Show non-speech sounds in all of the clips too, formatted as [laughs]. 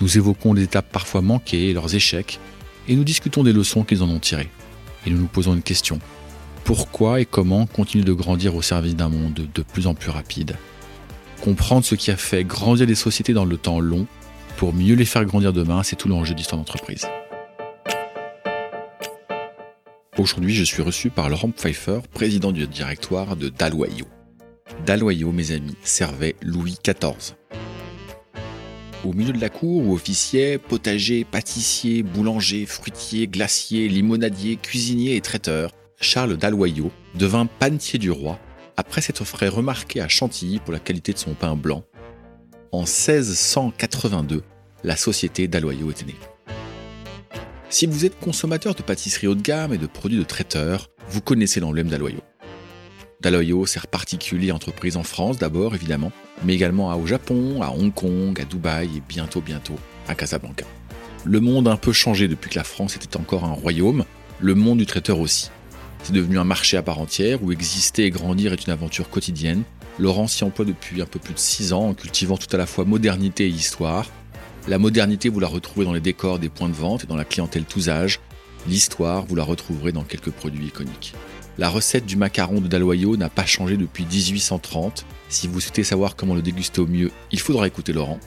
nous évoquons les étapes parfois manquées et leurs échecs, et nous discutons des leçons qu'ils en ont tirées. Et nous nous posons une question. Pourquoi et comment continuer de grandir au service d'un monde de plus en plus rapide? Comprendre ce qui a fait grandir les sociétés dans le temps long pour mieux les faire grandir demain, c'est tout l'enjeu d'histoire d'entreprise. Aujourd'hui, je suis reçu par Laurent Pfeiffer, président du directoire de Daloyau. Daloyau, mes amis, servait Louis XIV. Au milieu de la cour où officiaient potagers, pâtissiers, boulangers, fruitiers, glaciers, limonadiers, cuisiniers et traiteurs, Charles Daloyau devint panetier du roi après s'être fait remarquer à Chantilly pour la qualité de son pain blanc. En 1682, la société Daloyau était née. Si vous êtes consommateur de pâtisseries haut de gamme et de produits de traiteurs, vous connaissez l'emblème Daloyau. Daloyau sert particulier entreprise en France d'abord évidemment, mais également au Japon, à Hong Kong, à Dubaï et bientôt bientôt à Casablanca. Le monde a un peu changé depuis que la France était encore un royaume, le monde du traiteur aussi. C'est devenu un marché à part entière où exister et grandir est une aventure quotidienne. Laurent s'y emploie depuis un peu plus de 6 ans en cultivant tout à la fois modernité et histoire. La modernité, vous la retrouvez dans les décors des points de vente et dans la clientèle tous âges. L'histoire, vous la retrouverez dans quelques produits iconiques. La recette du macaron de Daloyau n'a pas changé depuis 1830. Si vous souhaitez savoir comment le déguster au mieux, il faudra écouter Laurent.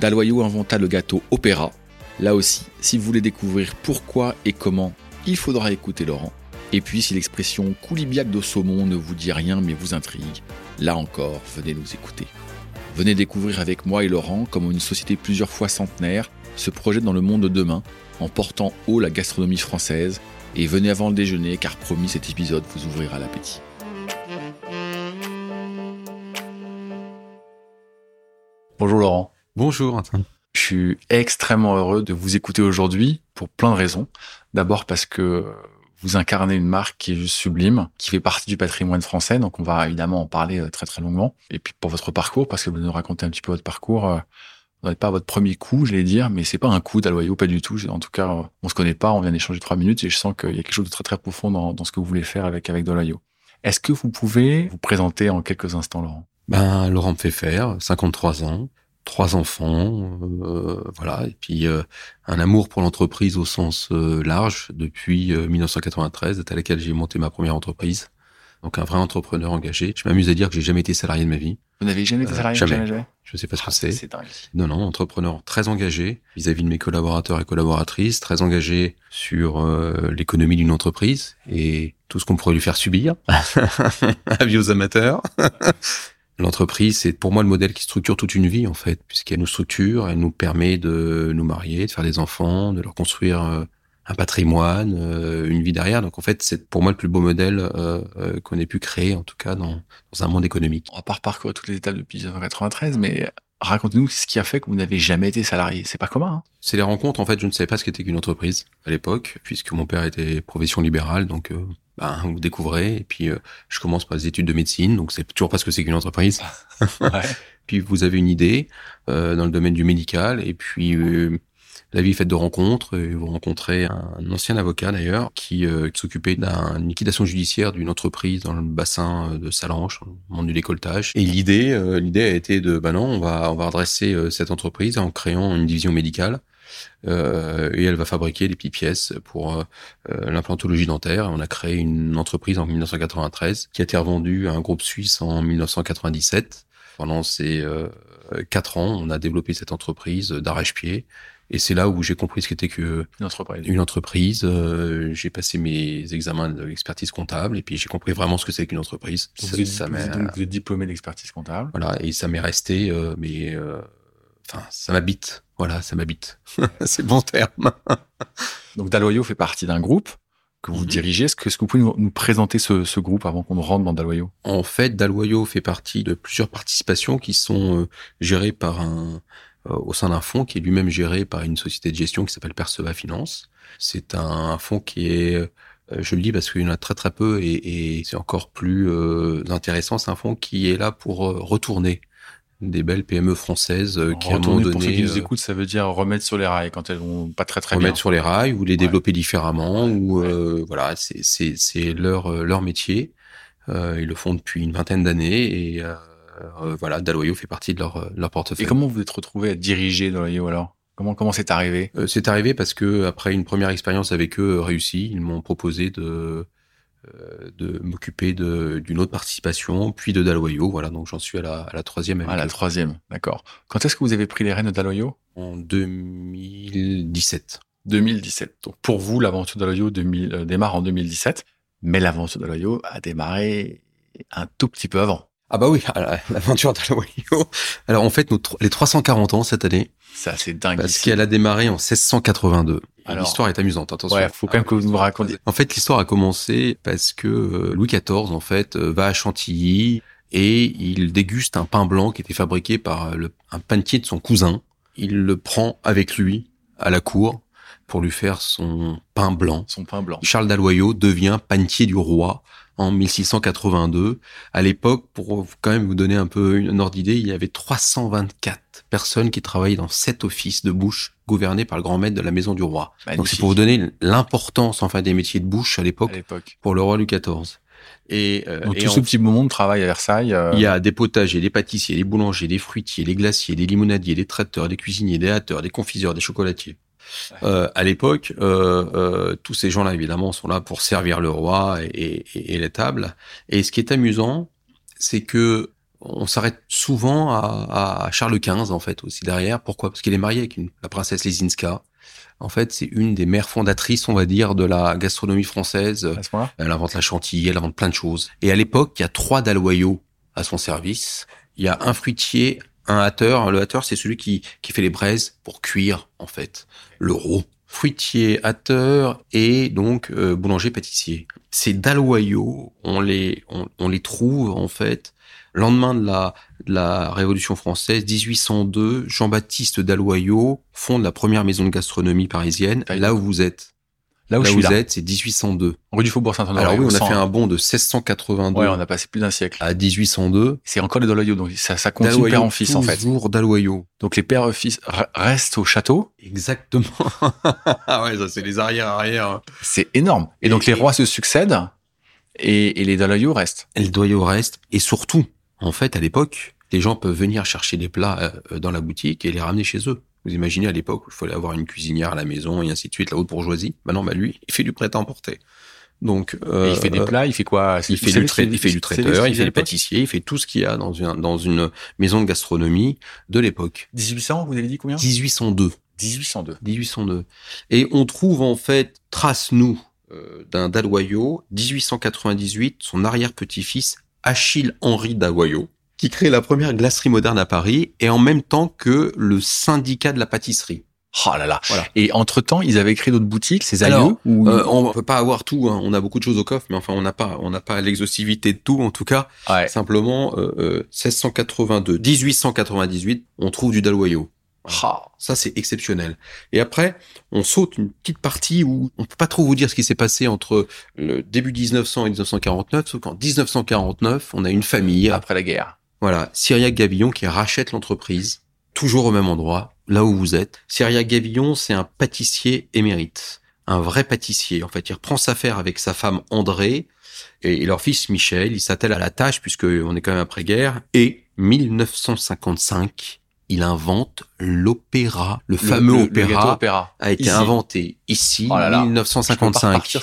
Daloyau inventa le gâteau opéra. Là aussi, si vous voulez découvrir pourquoi et comment, il faudra écouter Laurent. Et puis si l'expression coulibiac de saumon ne vous dit rien mais vous intrigue, là encore, venez nous écouter. Venez découvrir avec moi et Laurent comment une société plusieurs fois centenaire se projette dans le monde de demain en portant haut la gastronomie française et venez avant le déjeuner car promis cet épisode vous ouvrira l'appétit. Bonjour Laurent. Bonjour Antoine. Je suis extrêmement heureux de vous écouter aujourd'hui pour plein de raisons. D'abord parce que vous incarnez une marque qui est juste sublime, qui fait partie du patrimoine français, donc on va évidemment en parler euh, très très longuement. Et puis pour votre parcours, parce que vous nous racontez un petit peu votre parcours, pas votre premier coup, je vais dire, mais c'est pas un coup d'Aloyau, pas du tout. En tout cas, on se connaît pas, on vient d'échanger trois minutes et je sens qu'il y a quelque chose de très très profond dans, ce que vous voulez faire avec avec. Est-ce que vous pouvez vous présenter en quelques instants, Laurent? Ben Laurent Pfeffer, 53 ans, trois enfants, euh, voilà, et puis euh, un amour pour l'entreprise au sens euh, large depuis 1993, à laquelle j'ai monté ma première entreprise. Donc un vrai entrepreneur engagé. Je m'amuse à dire que j'ai jamais été salarié de ma vie. Vous n'avez jamais été salarié jamais. jamais, jamais Je sais pas ce que Ah, c'est. C'est dingue. Non, non, entrepreneur très engagé vis-à-vis de mes collaborateurs et collaboratrices, très engagé sur euh, l'économie d'une entreprise et tout ce qu'on pourrait lui faire subir. [laughs] Avis aux amateurs. [laughs] L'entreprise, c'est pour moi le modèle qui structure toute une vie en fait, puisqu'elle nous structure, elle nous permet de nous marier, de faire des enfants, de leur construire euh, un patrimoine, euh, une vie derrière. Donc en fait, c'est pour moi le plus beau modèle euh, euh, qu'on ait pu créer, en tout cas dans, dans un monde économique. On va pas reparcourir toutes les étapes depuis 1993, mais racontez-nous ce qui a fait que vous n'avez jamais été salarié. C'est pas commun. Hein C'est les rencontres. En fait, je ne savais pas ce qu'était qu'une entreprise à l'époque, puisque mon père était profession libérale, donc euh, ben, vous découvrez. Et puis, euh, je commence par des études de médecine, donc c'est toujours pas ce que c'est qu'une entreprise. [laughs] ouais. [laughs] Puis, vous avez une idée euh, dans le domaine du médical, et puis euh, la vie est faite de rencontres. Et vous rencontrez un, ancien avocat d'ailleurs qui, euh, s'occupait d'une liquidation judiciaire d'une entreprise dans le bassin euh, de Salange, dans le du décolletage. Et l'idée, euh, l'idée a été de, ben non, on va, on va redresser euh, cette entreprise en créant une division médicale. Euh, et elle va fabriquer des petites pièces pour euh, l'implantologie dentaire. On a créé une entreprise en 1993 qui a été revendue à un groupe suisse en 1997. Pendant ces euh, quatre ans, on a développé cette entreprise d'arrache-pied. Et c'est là où j'ai compris ce qu'était que Une entreprise. une entreprise. Euh, j'ai passé mes examens d'expertise comptable et puis j'ai compris vraiment ce que c'est qu'une entreprise. Vous, Ça- êtes, ça vous êtes donc vous êtes diplômé d'expertise comptable. voilà, et ça m'est resté, euh, mais euh, enfin, ça m'habite. Voilà, ça m'habite. [laughs] c'est le bon terme. [laughs] Donc Daloyau fait partie d'un groupe que vous Mhm. dirigez. Est-ce que, vous pouvez nous, nous présenter ce, ce groupe avant qu'on rentre dans Daloyau? En fait, Daloyau fait partie de plusieurs participations qui sont gérées par un, au sein d'un fonds qui est lui-même géré par une société de gestion qui s'appelle Perceva Finance. C'est un fonds qui est je le dis parce qu'il y en a très très peu et, et c'est encore plus intéressant. C'est un fonds qui est là pour retourner des belles PME françaises euh, qui à un moment donné, pour ceux qui nous euh, écoutent, ça veut dire remettre sur les rails quand elles vont pas très très remettre bien. Remettre sur les rails ou les développer différemment ou euh, voilà, c'est c'est c'est leur leur métier. ils le font depuis une vingtaine d'années et voilà, Daloyo fait partie de leur leur portefeuille. Et comment vous êtes retrouvé à diriger Daloyo alors? Comment comment c'est arrivé? C'est arrivé parce que après une première expérience avec eux réussie, ils m'ont proposé de euh, de m'occuper d'une autre participation, puis de Daloyo. Voilà, donc j'en suis à la, à la troisième. À la troisième, d'accord. Quand est-ce que vous avez pris les rênes de Daloyo En 2017. 2017. Donc pour vous, l'aventure Daloyo euh, démarre en 2017, mais l'aventure Daloyo a démarré un tout petit peu avant. Ah bah oui, [laughs] l'aventure Daloyo. Alors en fait, les 340 ans cette année. Ça, c'est dingue. Parce qu'elle a démarré en 1682. L'histoire est amusante, attention. Ouais, faut quand même que vous nous racontiez. En fait, l'histoire a commencé parce que euh, Louis XIV, en fait, euh, va à Chantilly et il déguste un pain blanc qui était fabriqué par euh, le, un panetier de son cousin. Il le prend avec lui à la cour pour lui faire son pain blanc. Son pain blanc. Charles d'Aloyau devient panetier du roi en 1682. À l'époque, pour quand même vous donner un peu une ordre d'idée, il y avait 324 personnes qui travaillaient dans sept offices de bouche gouvernés par le grand maître de la maison du roi. Donc c'est pour vous donner l'importance enfin des métiers de bouche à l'époque pour le roi Louis XIV. Et, euh, Donc tout ce petit moment de travail à Versailles. Euh, il y a des potagers, des pâtissiers, des boulangers, des fruitiers, des glaciers, des limonadiers, des traiteurs, des cuisiniers, des hâteurs, des confiseurs, des chocolatiers. Euh, à l'époque, euh, euh, tous ces gens-là, évidemment, sont là pour servir le roi et, et, et les tables. Et ce qui est amusant, c'est que on s'arrête souvent à, à, Charles XV, en fait, aussi derrière. Pourquoi? Parce qu'il est marié avec une, la princesse Lesinska. En fait, c'est une des mères fondatrices, on va dire, de la gastronomie française. elle invente la chantilly, elle invente plein de choses. Et à l'époque, il y a trois dalloyaux à son service. Il y a un fruitier, un hâteur. Le hâteur, c'est celui qui, qui fait les braises pour cuire, en fait, le roux. Fruitier, hâteur et donc euh, boulanger pâtissier. Ces dalloyaux, on les on, on, les trouve en fait lendemain de la de la Révolution française, 1802, Jean-Baptiste Dalloyau fonde la première maison de gastronomie parisienne, là où vous êtes. Là où, vous êtes, c'est 1802. Rue du Faubourg Saint-Honoré. Alors oui, on a fait un bond de 1682. Ouais, on a passé plus d'un siècle. À 1802. C'est encore les Dalloyaux, donc ça, ça continue père en fils, en fait. Toujours Dalloyaux. Donc les pères fils restent au château. Exactement. [laughs] ah ouais, ça c'est les arrière-arrière. C'est énorme. Et, donc les rois se succèdent et, et les Dalloyaux restent. Et les Dalloyaux restent. Et surtout, en fait, à l'époque, les gens peuvent venir chercher des plats euh, dans la boutique et les ramener chez eux. Vous imaginez à l'époque où il fallait avoir une cuisinière à la maison et ainsi de suite, la haute bourgeoisie. Maintenant, bah, lui, il fait du prêt-à-emporter. Donc, euh, il fait des plats, il fait quoi? Il fait du, il fait du traiteur, il fait des pâtissiers, il fait tout ce qu'il y a dans une dans une maison de gastronomie de l'époque. 1800, vous avez dit combien? 1802. 1802. 1802. Et on trouve en fait trace nous euh, d'un Dalloyau, 1898, son arrière-petit-fils Achille Henri Dalloyau, qui crée la première glacerie moderne à Paris et en même temps que le syndicat de la pâtisserie. Oh là là. Voilà. Et entre temps, ils avaient créé d'autres boutiques, ces aïeux ou... euh, On peut pas avoir tout. Hein. On a beaucoup de choses au coffre, mais enfin, on n'a pas, on n'a pas l'exhaustivité de tout. En tout cas, ouais. simplement euh, euh, 1682, 1898, on trouve du Dalloyau. Ah, ça c'est exceptionnel. Et après, on saute une petite partie où on peut pas trop vous dire ce qui s'est passé entre le début 1900 et 1949, sauf qu'en 1949, on a une famille après la guerre voilà, Syriac Gavillon qui rachète l'entreprise, toujours au même endroit, là où vous êtes. Syriac Gavillon, c'est un pâtissier émérite, un vrai pâtissier. En fait, il reprend sa affaire avec sa femme André et, leur fils Michel. Il s'attelle à la tâche puisque on est quand même après-guerre. Et 1955, il invente l'opéra, le, fameux opéra, a été inventé ici, en 1955.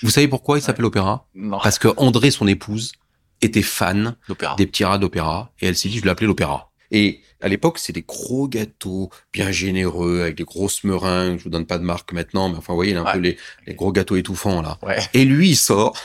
Vous savez pourquoi il s'appelle opéra? Parce que André, son épouse, était fan des petits rats d'opéra et elle s'est dit je vais l'appeler l'opéra. Et à l'époque, c'est des gros gâteaux bien généreux avec des grosses meringues. Je vous donne pas de marque maintenant, mais enfin, vous voyez, il a un peu les, les, gros gâteaux étouffants là. Et lui, il sort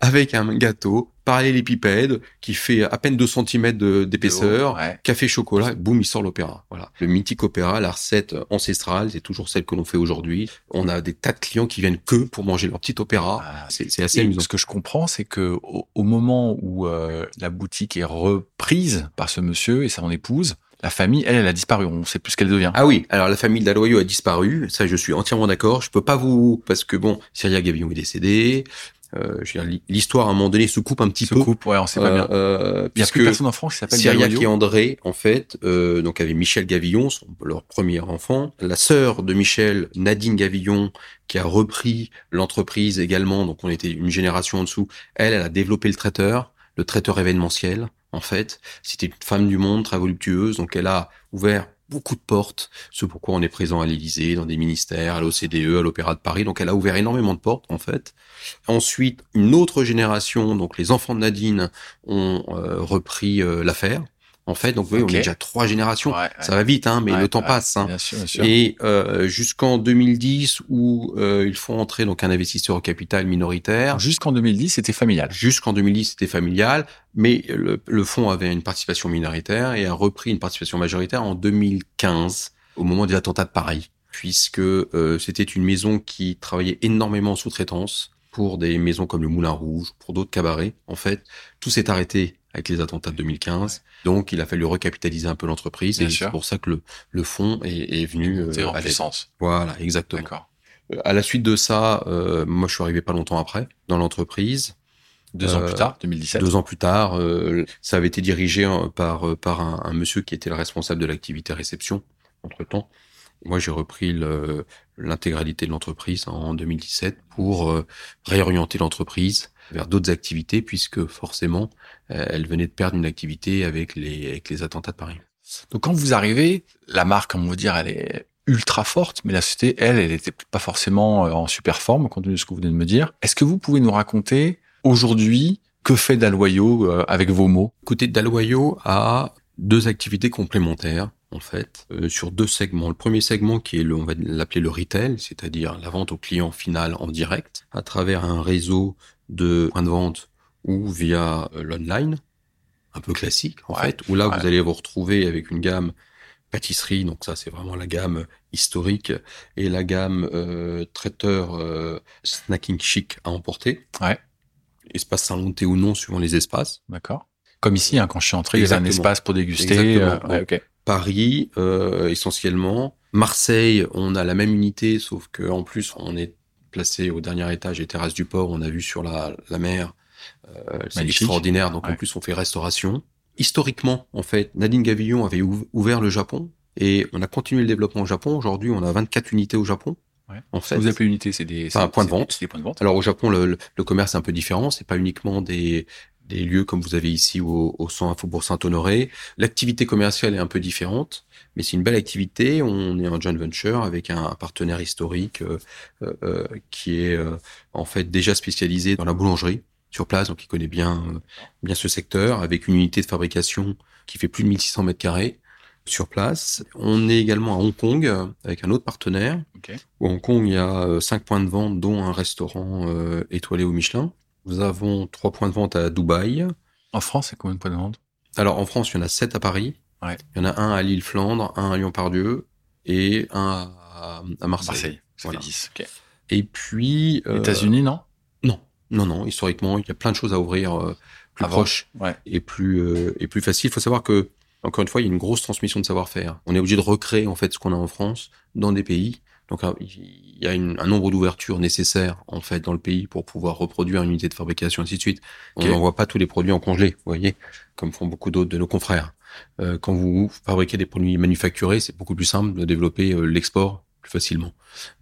avec un gâteau parallélépipède qui fait à peine 2 cm d'épaisseur, café chocolat, boum, il sort l'opéra. Voilà. Le mythique opéra, la recette ancestrale, c'est toujours celle que l'on fait aujourd'hui. On a des tas de clients qui viennent que pour manger leur petit opéra. Ah, c'est assez amusant. Ce que je comprends, c'est que au, moment où euh, la boutique est reprise par ce monsieur et son épouse, la famille, elle, elle a disparu. On sait plus ce qu'elle devient. Ah oui, alors la famille Dalloyau a disparu. Ça, je suis entièrement d'accord. Je peux pas vous parce que bon, Syria Gavillon est décédé. Euh, l'histoire à un moment donné se coupe un petit Se peu. coupe, ouais, on sait pas bien. Euh, Il y a plus puisque personne en France qui s'appelle et André, en fait, euh, donc avait Michel Gavillon, son, leur premier enfant. La sœur de Michel, Nadine Gavillon, qui a repris l'entreprise également, donc on était une génération en dessous. Elle, elle a développé le traiteur, le traiteur événementiel, en fait. C'était une femme du monde, très voluptueuse, donc elle a ouvert beaucoup de portes, ce pourquoi on est présent à l'Élysée, dans des ministères, à l'OCDE, à l'Opéra de Paris. Donc elle a ouvert énormément de portes, en fait. Ensuite, une autre génération, donc les enfants de Nadine, ont euh, repris euh, l'affaire. En fait, donc vous voyez, Ok. on est déjà trois générations. Ouais, ouais. Ça va vite, hein, mais Ouais, le temps passe. Hein. Bien sûr, bien sûr. Et euh, jusqu'en 2010, où euh, ils font entrer donc un investisseur au capital minoritaire. Jusqu'en 2010, c'était familial. Jusqu'en 2010, c'était familial, mais le, le fonds avait une participation minoritaire et a repris une participation majoritaire en 2015, au moment des attentats de Paris, puisque euh, c'était une maison qui travaillait énormément en sous-traitance pour des maisons comme le Moulin Rouge, pour d'autres cabarets. En fait, tout s'est arrêté avec les attentats de 2015, donc il a fallu recapitaliser un peu l'entreprise, et sûr. c'est pour ça que le, le fonds est, est venu euh, C'est en à puissance. Voilà, exactement. D'accord. Euh, À la suite de ça, euh, moi je suis arrivé pas longtemps après dans l'entreprise. Deux ans Euh, plus tard, 2017. Deux ans plus tard, euh, ça avait été dirigé euh, par par un, un monsieur qui était le responsable de l'activité réception. Entre temps, moi j'ai repris le- l'intégralité de l'entreprise en 2017 pour euh, réorienter l'entreprise vers d'autres activités puisque forcément euh, elle venait de perdre une activité avec les avec les attentats de Paris. Donc quand vous arrivez, la marque, on va dire, elle est ultra forte, mais la société, elle, elle était pas forcément euh, en super forme, compte tenu de ce que vous venez de me dire. Est-ce que vous pouvez nous raconter aujourd'hui que fait euh, avec vos mots? Côté Dalloyau a deux activités complémentaires en fait euh, sur deux segments. Le premier segment qui est le, on va l'appeler le retail, c'est-à-dire la vente au client final en direct à travers un réseau de points de vente ou via euh, l'online, un peu classique en Ouais, fait, où là ouais. vous allez vous retrouver avec une gamme pâtisserie, donc ça c'est vraiment la gamme historique et la gamme euh, traiteur snacking chic à emporter. Ouais. Espace thé ou non suivant les espaces. D'accord Comme ici, hein, quand je suis entré, il y avait un espace pour déguster. Euh, ouais. Paris euh, essentiellement. Marseille, on a la même unité, sauf que en plus on est placé au dernier étage des terrasses du port. On a vu sur la, la mer, euh, c'est extraordinaire. Donc en plus on fait restauration. Historiquement, en fait, Nadine Gavillon avait ouv- ouvert le Japon et on a continué le développement au Japon. Aujourd'hui, on a 24 unités au Japon. Ouais. En fait, vous appelez unité, c'est des, Enfin, un point de des- vente. Des points de vente. alors au Japon, le, le- le commerce est un peu différent. C'est pas uniquement des, des lieux comme vous avez ici au, au centre Faubourg Saint-Honoré. L'activité commerciale est un peu différente, mais c'est une belle activité. On est en joint venture avec un, partenaire historique euh, euh, qui est euh, en fait déjà spécialisé dans la boulangerie sur place, donc il connaît bien euh, bien ce secteur, avec une unité de fabrication qui fait plus de 1600 mètres carrés sur place. On est également à Hong Kong euh, avec un autre partenaire. Ok. Au Hong Kong, il y a euh, cinq points de vente, dont un restaurant euh, étoilé au Michelin. Nous avons trois points de vente à Dubaï. En France, c'est combien de points de vente? Alors en France, il y en a sept à Paris. Ouais. Il y en a un à Lille-Flandre, un à Lyon-Pardieu et un à, à Marseille. Marseille. Ça Voilà. fait 10. ok. Et puis... euh, États-Unis, non? Non, non, non. Historiquement, il y a plein de choses à ouvrir euh, plus Avant. proches Ouais. et plus euh, et plus facile. Il faut savoir que encore une fois, il y a une grosse transmission de savoir-faire. On est obligé de recréer en fait ce qu'on a en France dans des pays. Donc il y a une- un nombre d'ouvertures nécessaires en fait dans le pays pour pouvoir reproduire une unité de fabrication ainsi de suite. On n'envoie pas tous les produits en congelé, vous voyez, comme font beaucoup d'autres de nos confrères. Euh, quand vous fabriquez des produits manufacturés, c'est beaucoup plus simple de développer euh, l'export plus facilement.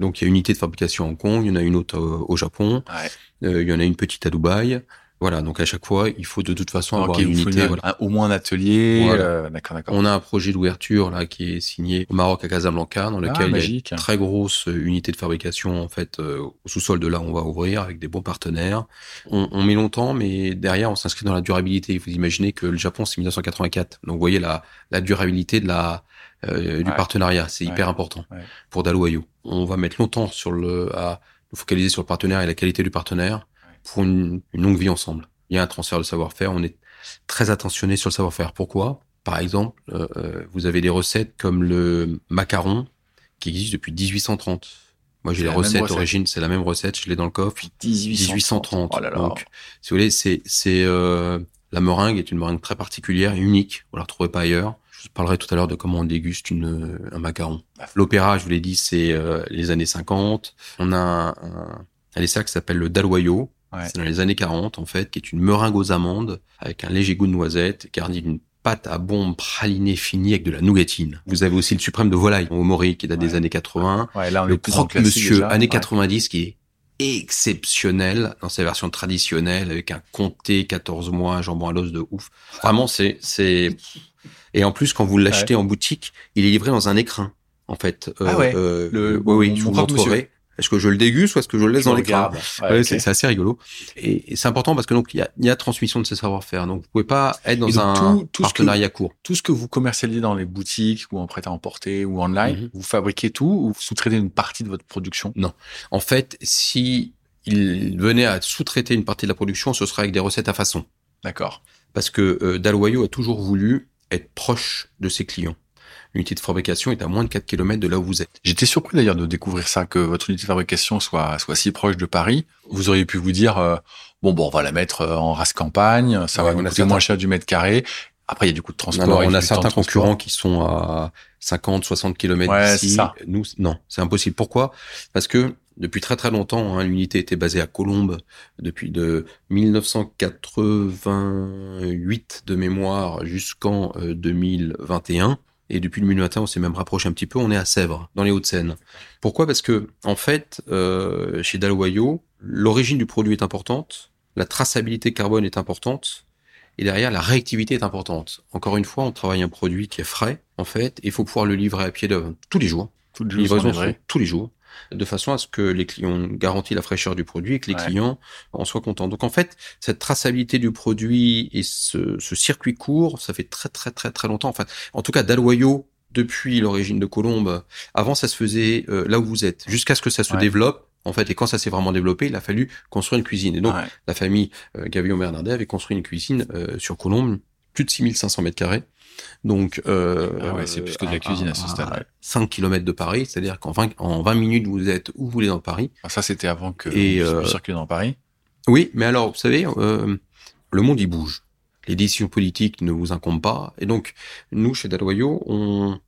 Donc il y a une unité de fabrication à Hong Kong, il y en a une autre euh, au Japon, Ouais. euh, il y en a une petite à Dubaï. Voilà, donc à chaque fois, il faut de toute façon avoir une unité. une- voilà. un- au moins un atelier. Voilà. euh, d'accord, d'accord. On a un projet d'ouverture là qui est signé au Maroc à Casablanca, dans lequel il y a Ah, une très grosse euh, unité de fabrication en fait euh, au sous-sol de là on va ouvrir avec des bons partenaires. On, on met longtemps, mais derrière on s'inscrit dans la durabilité. Vous imaginez que le Japon c'est 1984, donc vous voyez la, la durabilité de la euh, du Ouais. partenariat, c'est Ouais. hyper important Ouais. pour Dalloyau. On va mettre longtemps sur le à nous focaliser sur le partenaire et la qualité du partenaire pour une, une longue vie ensemble. Il y a un transfert de savoir-faire, on est très attentionné sur le savoir-faire. Pourquoi? Par exemple, euh, euh, vous avez des recettes comme le macaron qui existe depuis 1830. Moi, j'ai les recettes recette. origine, c'est la même recette, je l'ai dans le coffre. 1830. Oh là là. Donc, si vous voulez, c'est c'est euh, la meringue est une meringue très particulière et unique. Vous la retrouvez pas ailleurs. Je vous parlerai tout à l'heure de comment on déguste une, un macaron. Bah, L'opéra, je vous l'ai dit, c'est euh, les années 50. On a un, un dessert qui s'appelle le daloyo. Ouais. C'est dans les années 40, en fait, qui est une meringue aux amandes avec un léger goût de noisette, garni d'une pâte à bombe pralinée finie avec de la nougatine. Vous avez aussi le suprême de volaille au mori qui date des années 80. Ouais, là, on le croque-monsieur années Ouais. 90 qui est exceptionnel dans sa version traditionnelle avec un comté 14 mois, jambon à l'os de ouf. Vraiment, c'est, c'est, et en plus, quand vous l'achetez en boutique, il est livré dans un écrin, en fait. Euh, Ah ouais. euh, Le- oui, oui, je vous montrerai. Est-ce que je le déguste ou est-ce que je le laisse Je dans l'écran. Ouais, c'est, assez rigolo. Et, et c'est important parce que donc il y a, il y a transmission de ces savoir-faire. Donc vous pouvez pas être dans donc, un tout- tout ce que- partenariat court. Tout ce que vous commercialisez dans les boutiques ou en prêt-à-emporter ou online, Mhm. vous fabriquez tout ou vous sous-traitez une partie de votre production? En fait, si il venait à sous-traiter une partie de la production, ce serait avec des recettes à façon. D'accord. Parce que euh, Dalwayo a toujours voulu être proche de ses clients. L'unité de fabrication est à moins de 4 km de là où vous êtes. J'étais surpris d'ailleurs de découvrir ça, que votre unité de fabrication soit, soit si proche de Paris. Vous auriez pu vous dire, euh, bon, bon, on va la mettre euh, en race campagne, ça Ouais, va nous coûter moins cher du mètre carré. Après, il y a du coût de transport. Alors, il on a certains concurrents qui sont à 50, 60 km Ouais, d'ici. ça. Nous, non, c'est impossible. Pourquoi? Parce que depuis très très longtemps, hein, l'unité était basée à Colombes depuis de 1988 de mémoire jusqu'en euh, 2021. Et depuis le 2021, on s'est même rapproché un petit peu. On est à Sèvres, dans les Hauts-de-Seine. Pourquoi? Parce que en fait, euh, chez Dalwayo, l'origine du produit est importante, la traçabilité carbone est importante, et derrière, la réactivité est importante. Encore une fois, on travaille un produit qui est frais, en fait, et il faut pouvoir le livrer à pied d'œuvre tous les jours. Toutes les sont tous les jours, de façon à ce que les clients garantissent la fraîcheur du produit et que les Ouais. clients en soient contents. Donc en fait, cette traçabilité du produit et ce, ce circuit court, ça fait très très très très longtemps. Enfin, en tout cas, Dalwayo, depuis l'origine de Colombe, avant ça se faisait euh, là où vous êtes, jusqu'à ce que ça se Ouais. développe. En fait, et quand ça s'est vraiment développé, il a fallu construire une cuisine. Et donc, Ouais. la famille euh, Gavillon Bernardet avait construit une cuisine euh, sur Colombe, plus de 6500 mètres carrés. Donc, euh, Ah ouais, c'est plus que de la cuisine à ce stade, ouais. 5 km de Paris, c'est-à-dire qu'en 20, en 20 minutes, vous êtes où vous voulez dans Paris. Ah, Ça, c'était avant que Et, vous euh, circuliez dans Paris. Oui, mais alors, vous savez, euh, le monde, il bouge. Les décisions politiques ne vous incombent pas. Et donc, nous, chez Dalloyo, on,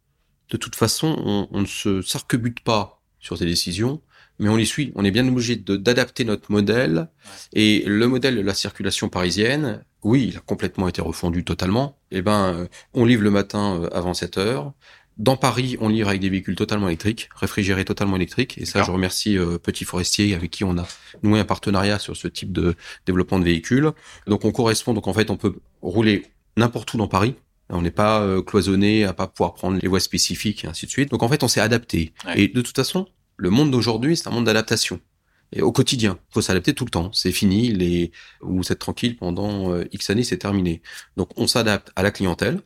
de toute façon, on, on ne se s'arc-bute pas sur ces décisions, mais on les suit. On est bien obligé de- d'adapter notre modèle. Et le modèle de la circulation parisienne, oui, il a complètement été refondu totalement. Eh ben, euh, on livre le matin euh, avant 7 heures. Dans Paris, on livre avec des véhicules totalement électriques, réfrigérés totalement électriques. Et ça, je remercie euh, Petit Forestier avec qui on a noué un partenariat sur ce type de développement de véhicules. Donc, on correspond. Donc, en fait, on peut rouler n'importe où dans Paris. On n'est pas euh, cloisonné à pas pouvoir prendre les voies spécifiques et ainsi de suite. Donc, en fait, on s'est adapté. Ouais. Et de toute façon, le monde d'aujourd'hui, c'est un monde d'adaptation. Et au quotidien, faut s'adapter tout le temps. C'est fini. Les vous êtes tranquille pendant euh, X années, c'est terminé. Donc, on s'adapte à la clientèle.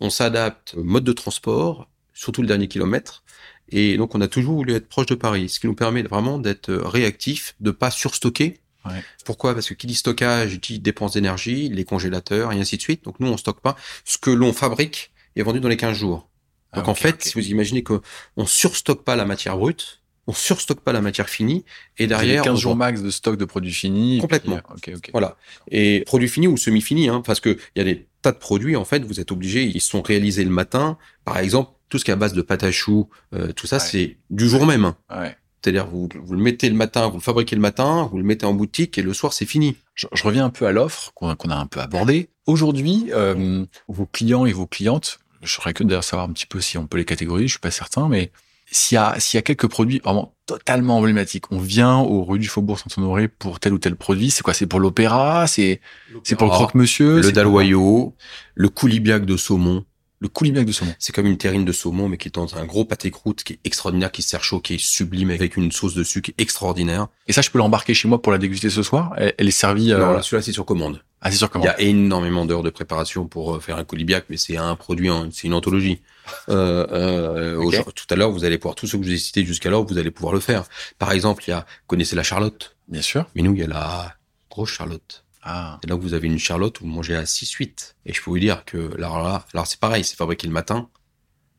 On s'adapte au mode de transport, surtout le dernier kilomètre. Et donc, on a toujours voulu être proche de Paris, ce qui nous permet vraiment d'être euh, réactif, de pas surstocker. Ouais. Pourquoi? Parce que qui dit stockage dit dépense d'énergie, les congélateurs et ainsi de suite. Donc nous, on stocke pas. Ce que l'on fabrique est vendu dans les 15 jours. Donc Ah, en ok, fait, si vous imaginez que on surstocke pas la matière brute, on surstocke pas la matière finie, et derrière, 15 on jours max de stock de produits finis. Complètement. puis, euh, ok, ok. voilà. Et produits finis ou semi-finis, hein, parce que il y a des tas de produits, en fait, vous êtes obligés, ils sont réalisés le matin. Par exemple, tout ce qui est à base de pâte à choux, euh, tout ça, Ouais. c'est du jour même. hein. Ouais. C'est-à-dire, vous, vous le mettez le matin, vous le fabriquez le matin, vous le mettez en boutique, et le soir, c'est fini. Je, je reviens un peu à l'offre qu'on qu'on a un peu abordée. Aujourd'hui, euh, vos clients et vos clientes, je serais que d'ailleurs savoir un petit peu si on peut les catégoriser, je suis pas certain, mais s'il y a, s'il y a quelques produits vraiment totalement emblématiques, on vient aux rues du Faubourg Saint-Honoré pour tel ou tel produit, c'est quoi? C'est pour l'opéra? C'est, c'est pour le croque-monsieur? Le c'est dalwayo, le coulibiac de saumon. Le coulibiac de saumon. C'est comme une terrine de saumon, mais qui est dans un gros pâté croûte qui est extraordinaire, qui se sert chaud, qui est sublime, avec une sauce dessus qui est extraordinaire. Et ça, je peux l'embarquer chez moi pour la déguster ce soir? Elle, elle est servie, euh, Alors là, celui-là, c'est sur commande. Ah, c'est sûr Il comment? y a énormément d'heures de préparation pour euh, faire un coulibiac, mais c'est un produit, en- c'est une anthologie. [laughs] Euh, euh, Tout à l'heure, vous allez pouvoir, tout ce que je vous ai cité jusqu'alors, vous allez pouvoir le faire. Par exemple, il y a, vous connaissez la charlotte? Bien sûr. Mais nous, il y a la grosse charlotte. Ah. Et là, vous avez une charlotte où vous mangez à 6-8. Et je peux vous dire que, là, alors là, alors c'est pareil, c'est fabriqué le matin.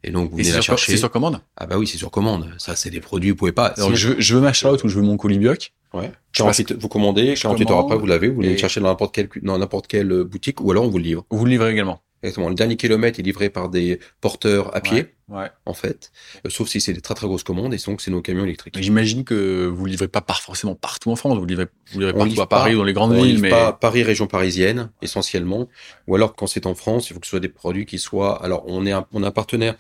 Et donc, vous Et venez c'est la sur, chercher. c'est sur commande? Ah bah oui, c'est sur commande. Ça, c'est des produits, vous pouvez pas. Donc, Sinon- je veux, je veux ma Charlotte ou je veux mon coulibiac. Ouais. 48, vous commandez, je 48 heures après, vous l'avez, vous le chercher dans n'importe quelle, cu- dans n'importe quelle euh, boutique, ou alors on vous le livre. Vous le livrez également. Exactement. Le dernier kilomètre est livré par des porteurs à pied, Ouais. ouais. en fait, Euh, sauf si c'est des très très grosses commandes, et donc c'est nos camions électriques. J'imagine que vous livrez pas par forcément partout en France, vous livrez, vous livrez partout livre à Paris pas. ou dans les grandes On villes, mais pas Paris, région parisienne, essentiellement. Ou alors, quand c'est en France, il faut que ce soit des produits qui soient... Alors, on, est un, on a un partenaire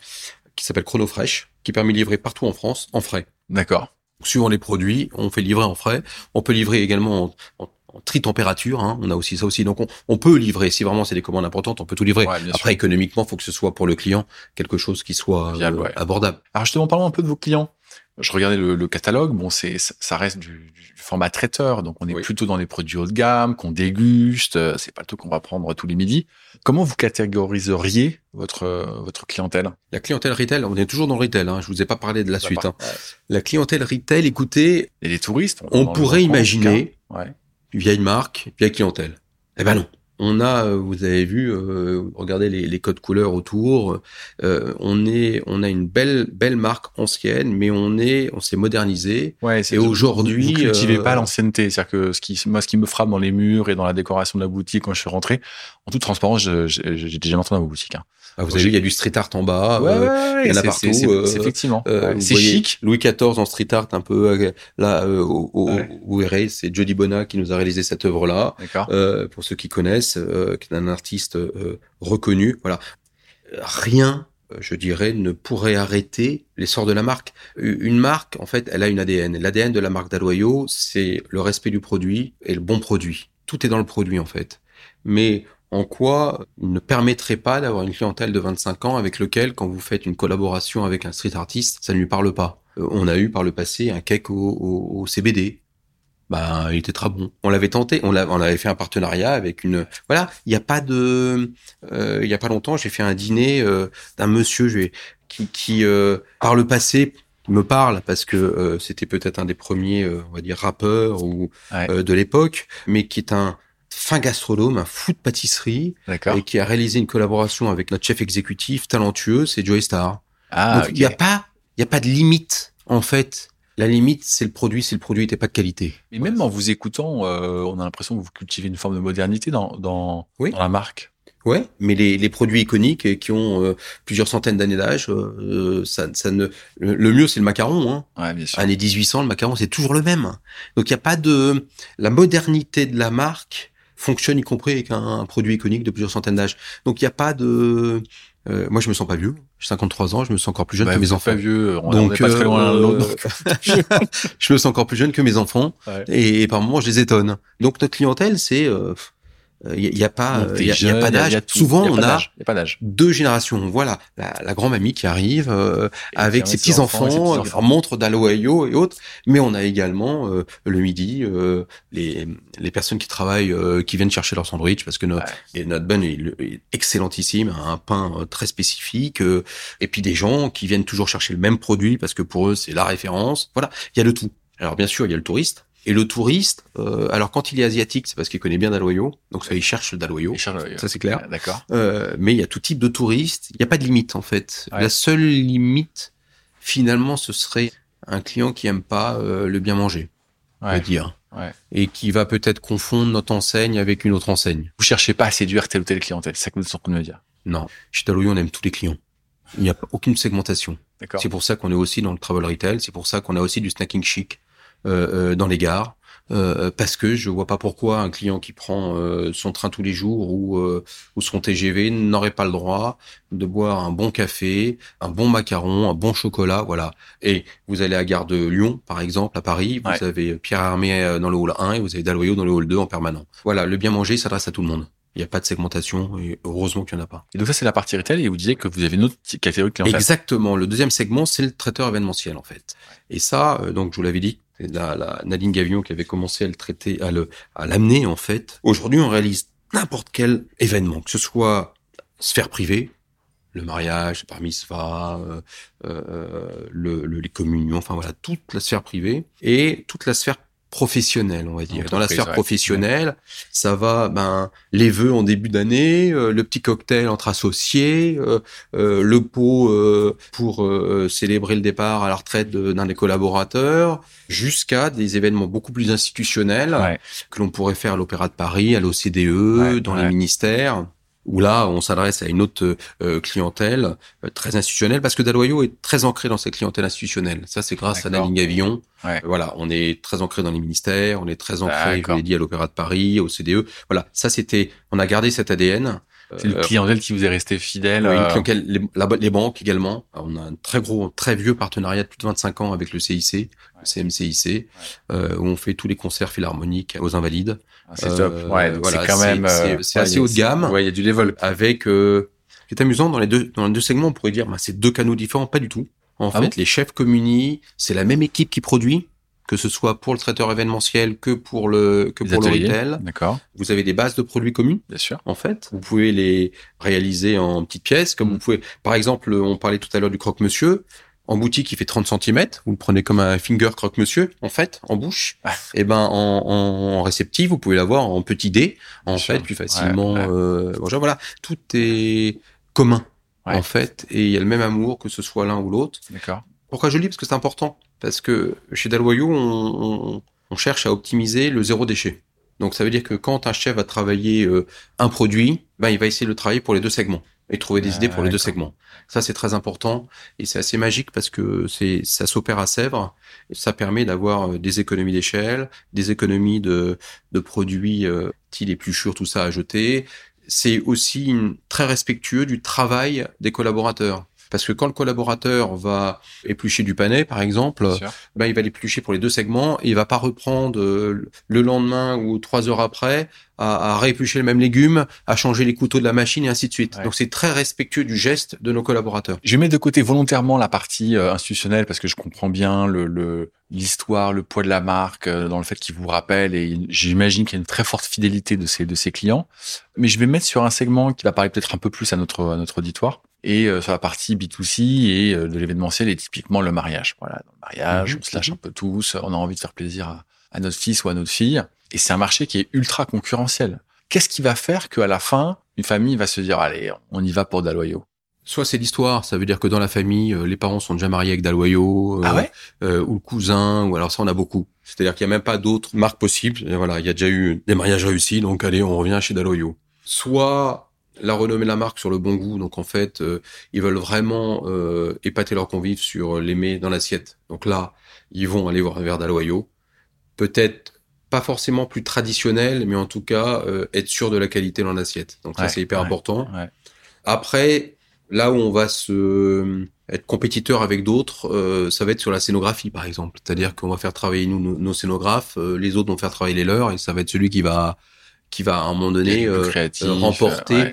qui s'appelle Chronofresh, qui permet de livrer partout en France, en frais. d'accord. Suivant les produits, on fait livrer en frais. On peut livrer également en, en, en tri-température. Hein. On a aussi ça aussi. Donc, on, on peut livrer. Si vraiment c'est des commandes importantes, on peut tout livrer. Ouais, Après, sûr. économiquement, faut que ce soit pour le client quelque chose qui soit euh, ouais. abordable. Alors justement, parlons un peu de vos clients. Je regardais le, le catalogue. Bon, c'est ça reste du, du format traiteur, donc on est Oui. plutôt dans des produits haut de gamme qu'on déguste. euh, C'est pas le tout qu'on va prendre tous les midis. Comment vous catégoriseriez votre euh, votre clientèle? La clientèle retail, on est toujours dans le retail. Hein. Je vous ai pas parlé de la suite. Bah, Hein. La clientèle retail, écoutez, Et les touristes on le pourrait imaginer. Ouais. vieille marque, vieille clientèle. Eh ben non. On a, euh, vous avez vu, euh, regardez les, les codes couleurs autour. euh, on est, on a une belle, belle marque ancienne, mais on est, on s'est modernisé. Ouais, c'est Et aujourd'hui, vous cultivez euh, pas l'ancienneté, c'est-à-dire que ce qui, moi, ce qui me frappe dans les murs et dans la décoration de la boutique quand je suis rentré, en toute transparence, j'ai déjà entendu dans vos boutiques. Hein. Ah, vous avez vu, il y a du street art en bas. ouais, euh, ouais, il y en a partout, c'est- euh, effectivement. euh, Ouais, c'est chic. Louis XIV en street art, un peu là euh, au, au, Ouais. c'est Jody Bona qui nous a réalisé cette œuvre-là. D'accord. Euh, pour ceux qui connaissent, qui est un artiste reconnu. Voilà, rien, je dirais, ne pourrait arrêter l'essor de la marque. Une marque, en fait, elle a une ADN. L'ADN de la marque Daloyo, c'est le respect du produit et le bon produit. Tout est dans le produit, en fait. Mais en quoi il ne permettrait pas d'avoir une clientèle de 25 ans avec lequel, quand vous faites une collaboration avec un street artiste, ça ne lui parle pas? Euh, on a eu par le passé un cake au, au- au CBD. Bah, il était très bon. On l'avait tenté, on, avait fait un partenariat avec une. Voilà, il n'y a pas de. euh, il y a pas longtemps, j'ai fait un dîner euh, d'un monsieur je vais- qui, qui euh, par le passé me parle parce que euh, c'était peut-être un des premiers, euh, on va dire rappeurs ou Ouais. euh, de l'époque, mais qui est un fin gastronome, un fou de pâtisserie et qui a réalisé une collaboration avec notre chef exécutif talentueux, c'est Joey Star. Ah, Donc il n'y a pas, il y a pas de limite en fait. La limite, c'est le produit. Si le produit n'était pas de qualité. Mais même en vous écoutant, euh, on a l'impression que vous cultivez une forme de modernité dans, dans, Oui. dans la marque. Ouais, mais les, les produits iconiques qui ont euh, plusieurs centaines d'années d'âge, euh, ça, ça ne. Le, le mieux, c'est le macaron. Hein. Ouais, bien sûr. Années 1800, le macaron, c'est toujours le même. Donc il n'y a pas de la modernité de la marque fonctionne y compris avec un, un produit iconique de plusieurs centaines d'âge. Donc il n'y a pas de. euh, moi, je me sens pas vieux. J'ai 53 ans. Je me sens encore plus jeune Bah, que mes enfants. pas vieux, on Donc, pas très loin [laughs] euh, je me sens encore plus jeune que mes enfants. Ouais. Et, et par moments, je les étonne. Donc notre clientèle, c'est il y, a pas il y a, pas d'âge. Souvent, on a deux générations. Voilà, la, la grand-mamie qui arrive euh, avec ses ses enfants leur montre d'Alohayo et autres. Mais on a également euh, le midi euh, les, les personnes qui travaillent, euh, qui viennent chercher leur sandwich parce que notre, Ouais. et notre bun est, est excellentissime, un pain euh, très spécifique. euh, et puis des gens qui viennent toujours chercher le même produit parce que pour eux c'est la référence. Voilà, il y a de tout. Alors bien sûr, il y a le touriste. Et le touriste, euh, alors quand il est asiatique, c'est parce qu'il connaît bien Daloyo, donc ça il cherche le Daloyo. Ça c'est clair. euh, D'accord. Euh, mais il y a tout type de touristes. Il n'y a pas de limite en fait. Ouais. La seule limite, finalement, ce serait un client qui aime pas euh, le bien manger, on va Ouais. dire, Ouais. et qui va peut-être confondre notre enseigne avec une autre enseigne. Vous cherchez pas à séduire telle ou telle clientèle. C'est ça que vous êtes en train de me dire. Non, chez Daloyo, on aime tous les clients. Il n'y a aucune segmentation. D'accord. C'est pour ça qu'on est aussi dans le travel retail. C'est pour ça qu'on a aussi du snacking chic dans les gares. Euh, parce que je vois pas pourquoi un client qui prend euh, son train tous les jours ou, euh, ou son TGV n'aurait pas le droit de boire un bon café, un bon macaron, un bon chocolat, voilà. Et vous allez à Gare de Lyon, par exemple, à Paris, vous Ouais. avez Pierre euh, dans le hall 1 et vous avez Daloyo dans le hall 2 en permanent. Voilà, le bien manger s'adresse à tout le monde. Il n'y a pas de segmentation et heureusement qu'il n'y en a pas. Et donc ça, c'est la partie retail et vous disiez que vous avez une autre catégorie de clientèle. Exactement. Le deuxième segment, c'est le traiteur événementiel, en fait. Et ça, euh, donc, je vous l'avais dit, c'est la, la Nadine Gavion qui avait commencé à le traiter, à le, à l'amener, en fait. Aujourd'hui, on réalise n'importe quel événement, que ce soit sphère privée, le mariage, bar mitzvah, euh, euh, le, le- les communions, enfin voilà, toute la sphère privée et toute la sphère professionnelle, on va dire. Dans la sphère ouais. professionnelle, ça va, ben, les vœux en début d'année, euh, le petit cocktail entre associés, euh, euh, le pot euh, pour euh, célébrer le départ à la retraite de- d'un des collaborateurs, jusqu'à des événements beaucoup plus institutionnels Ouais. que l'on pourrait faire à l'Opéra de Paris, à l'OCDE, Ouais, dans les ministères. Où là, on s'adresse à une autre euh, clientèle euh, très institutionnelle, parce que Daloyo est très ancré dans cette clientèle institutionnelle. Ça, c'est grâce à la ligne Avillon. Ouais. Voilà, on est très ancré dans les ministères, on est très ancré, je l'ai dit, à l'Opéra de Paris, au CDE. Voilà, ça, c'était, on a gardé cet ADN. C'est une clientèle qui vous est restée fidèle. Oui, les, les, banques également. On a un très gros, très vieux partenariat de plus de 25 ans avec le CIC, le CMCIC, euh, où on fait tous les concerts philharmoniques aux Invalides. Ah, c'est top. Ouais, voilà, c'est quand même. C'est assez haut de gamme. Ouais, il y a du level. Avec, euh, ce qui est amusant dans les deux, dans les deux segments, on pourrait dire, bah, c'est deux canaux différents, pas du tout. En ah fait, les chefs communis, c'est la même équipe qui produit, que ce soit pour le traiteur événementiel que pour le que pour le retail. D'accord. Vous avez des bases de produits communs. Bien sûr. En fait, vous pouvez les réaliser en petites pièces, comme mm. vous pouvez. Par exemple, on parlait tout à l'heure du croque-monsieur. En boutique, il fait 30 cm. Vous le prenez comme un finger croque-monsieur, en fait, en bouche. Ah. Et eh ben, en, en, réceptif, vous pouvez l'avoir en petit dé, en fait, plus facilement. Euh, voilà, tout est commun, en fait, et il y a le même amour que ce soit l'un ou l'autre. D'accord. Pourquoi je le dis? Parce que c'est important. Parce que chez Dalwayo, on, on, cherche à optimiser le zéro déchet. Donc ça veut dire que quand un chef va travailler euh, un produit, ben, il va essayer de le travailler pour les deux segments et trouver des idées pour les deux segments. Ça c'est très important et c'est assez magique parce que c'est ça s'opère à Sèvres et ça permet d'avoir euh, des économies d'échelle, des économies de, de produits euh, les plus sûrs, tout ça à jeter. C'est aussi très respectueux du travail des collaborateurs. Parce que quand le collaborateur va éplucher du panais, par exemple, ben, il va l'éplucher pour les deux segments et il va pas reprendre euh, le lendemain ou trois heures après à, à rééplucher le même légume, à changer les couteaux de la machine et ainsi de suite. Donc c'est très respectueux du geste de nos collaborateurs. Je mets de côté volontairement la partie euh, institutionnelle parce que je comprends bien le l'histoire, le, poids de la marque, euh, dans le fait qu'il vous rappelle et j'imagine qu'il y a une très forte fidélité de ses de ses clients. Mais je vais mettre sur un segment qui va parler peut-être un peu plus à notre à notre auditoire et euh, sur la partie B2C et euh, de l'événementiel est typiquement le mariage. Voilà, dans le mariage, mhm, on se lâche mhm. un peu tous, on a envie de faire plaisir à, à notre fils ou à notre fille, et c'est un marché qui est ultra concurrentiel. Qu'est-ce qui va faire qu'à la fin, une famille va se dire allez, on y va pour Daloyo Soit c'est l'histoire, ça veut dire que dans la famille, euh, les parents sont déjà mariés avec Daloyo, ah ouais? ou le cousin, ou alors ça on a beaucoup. C'est-à-dire qu'il n'y a même pas d'autres marques possibles. Et voilà, il y a déjà eu des mariages réussis, donc allez, on revient chez Daloyo. Soit la renommée de la marque sur le bon goût. Donc en fait, euh, ils veulent vraiment euh, épater leurs convives sur les mets dans l'assiette. Donc là, ils vont aller voir un verre d'aloyo. Peut-être pas forcément plus traditionnel, mais en tout cas euh, être sûr de la qualité dans l'assiette. Donc ça c'est hyper important. Après, là où on va se être compétiteur avec d'autres, ça va être sur la scénographie par exemple. C'est-à-dire qu'on va faire travailler nous nos, scénographes, les autres vont faire travailler les leurs, et ça va être celui qui va qui va à un moment donné remporter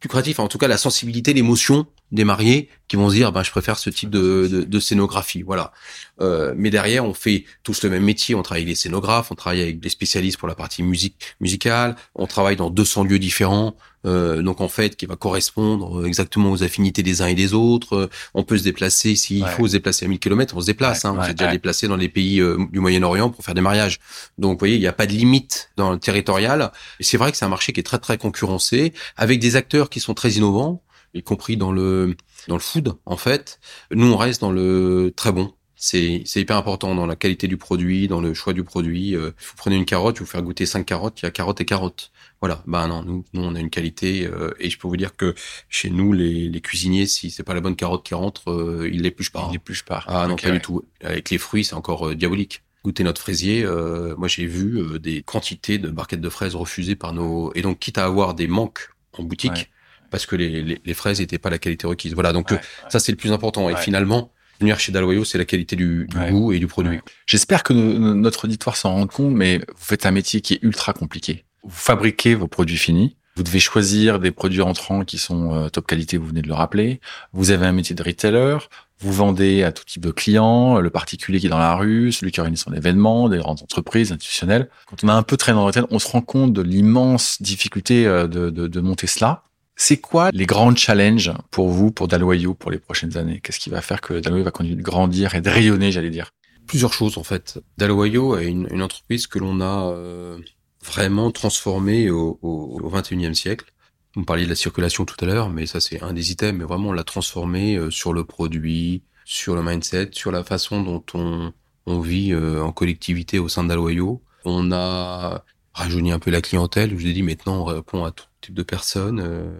plus créatif, en tout cas la sensibilité, l'émotion des mariés qui vont se dire bah je préfère ce type de, de, de scénographie voilà. Euh, mais derrière on fait tous le même métier. On travaille avec les scénographes on travaille avec des spécialistes pour la partie musique musicale. On travaille dans 200 lieux différents. Euh, donc en fait qui va correspondre exactement aux affinités des uns et des autres. On peut se déplacer. S'il faut se déplacer à 1000 km on se déplace hein, on s'est déjà déplacé dans les pays euh, du Moyen-Orient pour faire des mariages. Donc vous voyez il n'y a pas de limite dans le territorial. C'est vrai que c'est un marché qui est très très concurrencé avec des acteurs qui sont très innovants y compris dans le dans le food en fait. Nous on reste dans le très bon. C'est c'est hyper important dans la qualité du produit, dans le choix du produit. Euh, vous prenez une carotte, vous faire goûter cinq carottes, il y a carotte et carotte. Voilà. Bah non, nous nous on a une qualité euh, et je peux vous dire que chez nous les, les cuisiniers si c'est pas la bonne carotte qui rentre, euh, ils l'épluchent pas. Ils l'épluchent pas. Ah non pas du tout. Avec les fruits c'est encore euh, diabolique goûter notre fraisier, euh, moi j'ai vu des quantités de barquettes de fraises refusées par nos et donc quitte à avoir des manques en boutique, parce que les, les, les fraises n'étaient pas la qualité requise. Voilà, donc euh, ça c'est le plus important. Et finalement, venir chez Daloyo, c'est la qualité du, du goût et du produit. J'espère que notre auditoire s'en rend compte, mais vous faites un métier qui est ultra compliqué. Vous fabriquez vos produits finis. Vous devez choisir des produits entrants qui sont euh, top qualité, vous venez de le rappeler. Vous avez un métier de retailer. Vous vendez à tout type de clients, le particulier qui est dans la rue, celui qui organise son événement, des grandes entreprises institutionnelles. Quand on a un peu traîné dans le retail, on se rend compte de l'immense difficulté euh, de, de, de monter cela. C'est quoi les grands challenges pour vous, pour Daloyo, pour les prochaines années? Qu'est-ce qui va faire que Daloyo va continuer de grandir et de rayonner, j'allais dire? Plusieurs choses en fait. Daloyo est une, entreprise que l'on a euh, vraiment transformée au, au, 21e siècle. Me parliez de la circulation tout à l'heure, mais ça c'est un des items, mais vraiment on l'a transformée euh, sur le produit, sur le mindset, sur la façon dont on, on vit euh, en collectivité au sein de Daloyo. On a rajeuni un peu la clientèle. Je vous ai dit maintenant on répond à tout type de personnes, euh,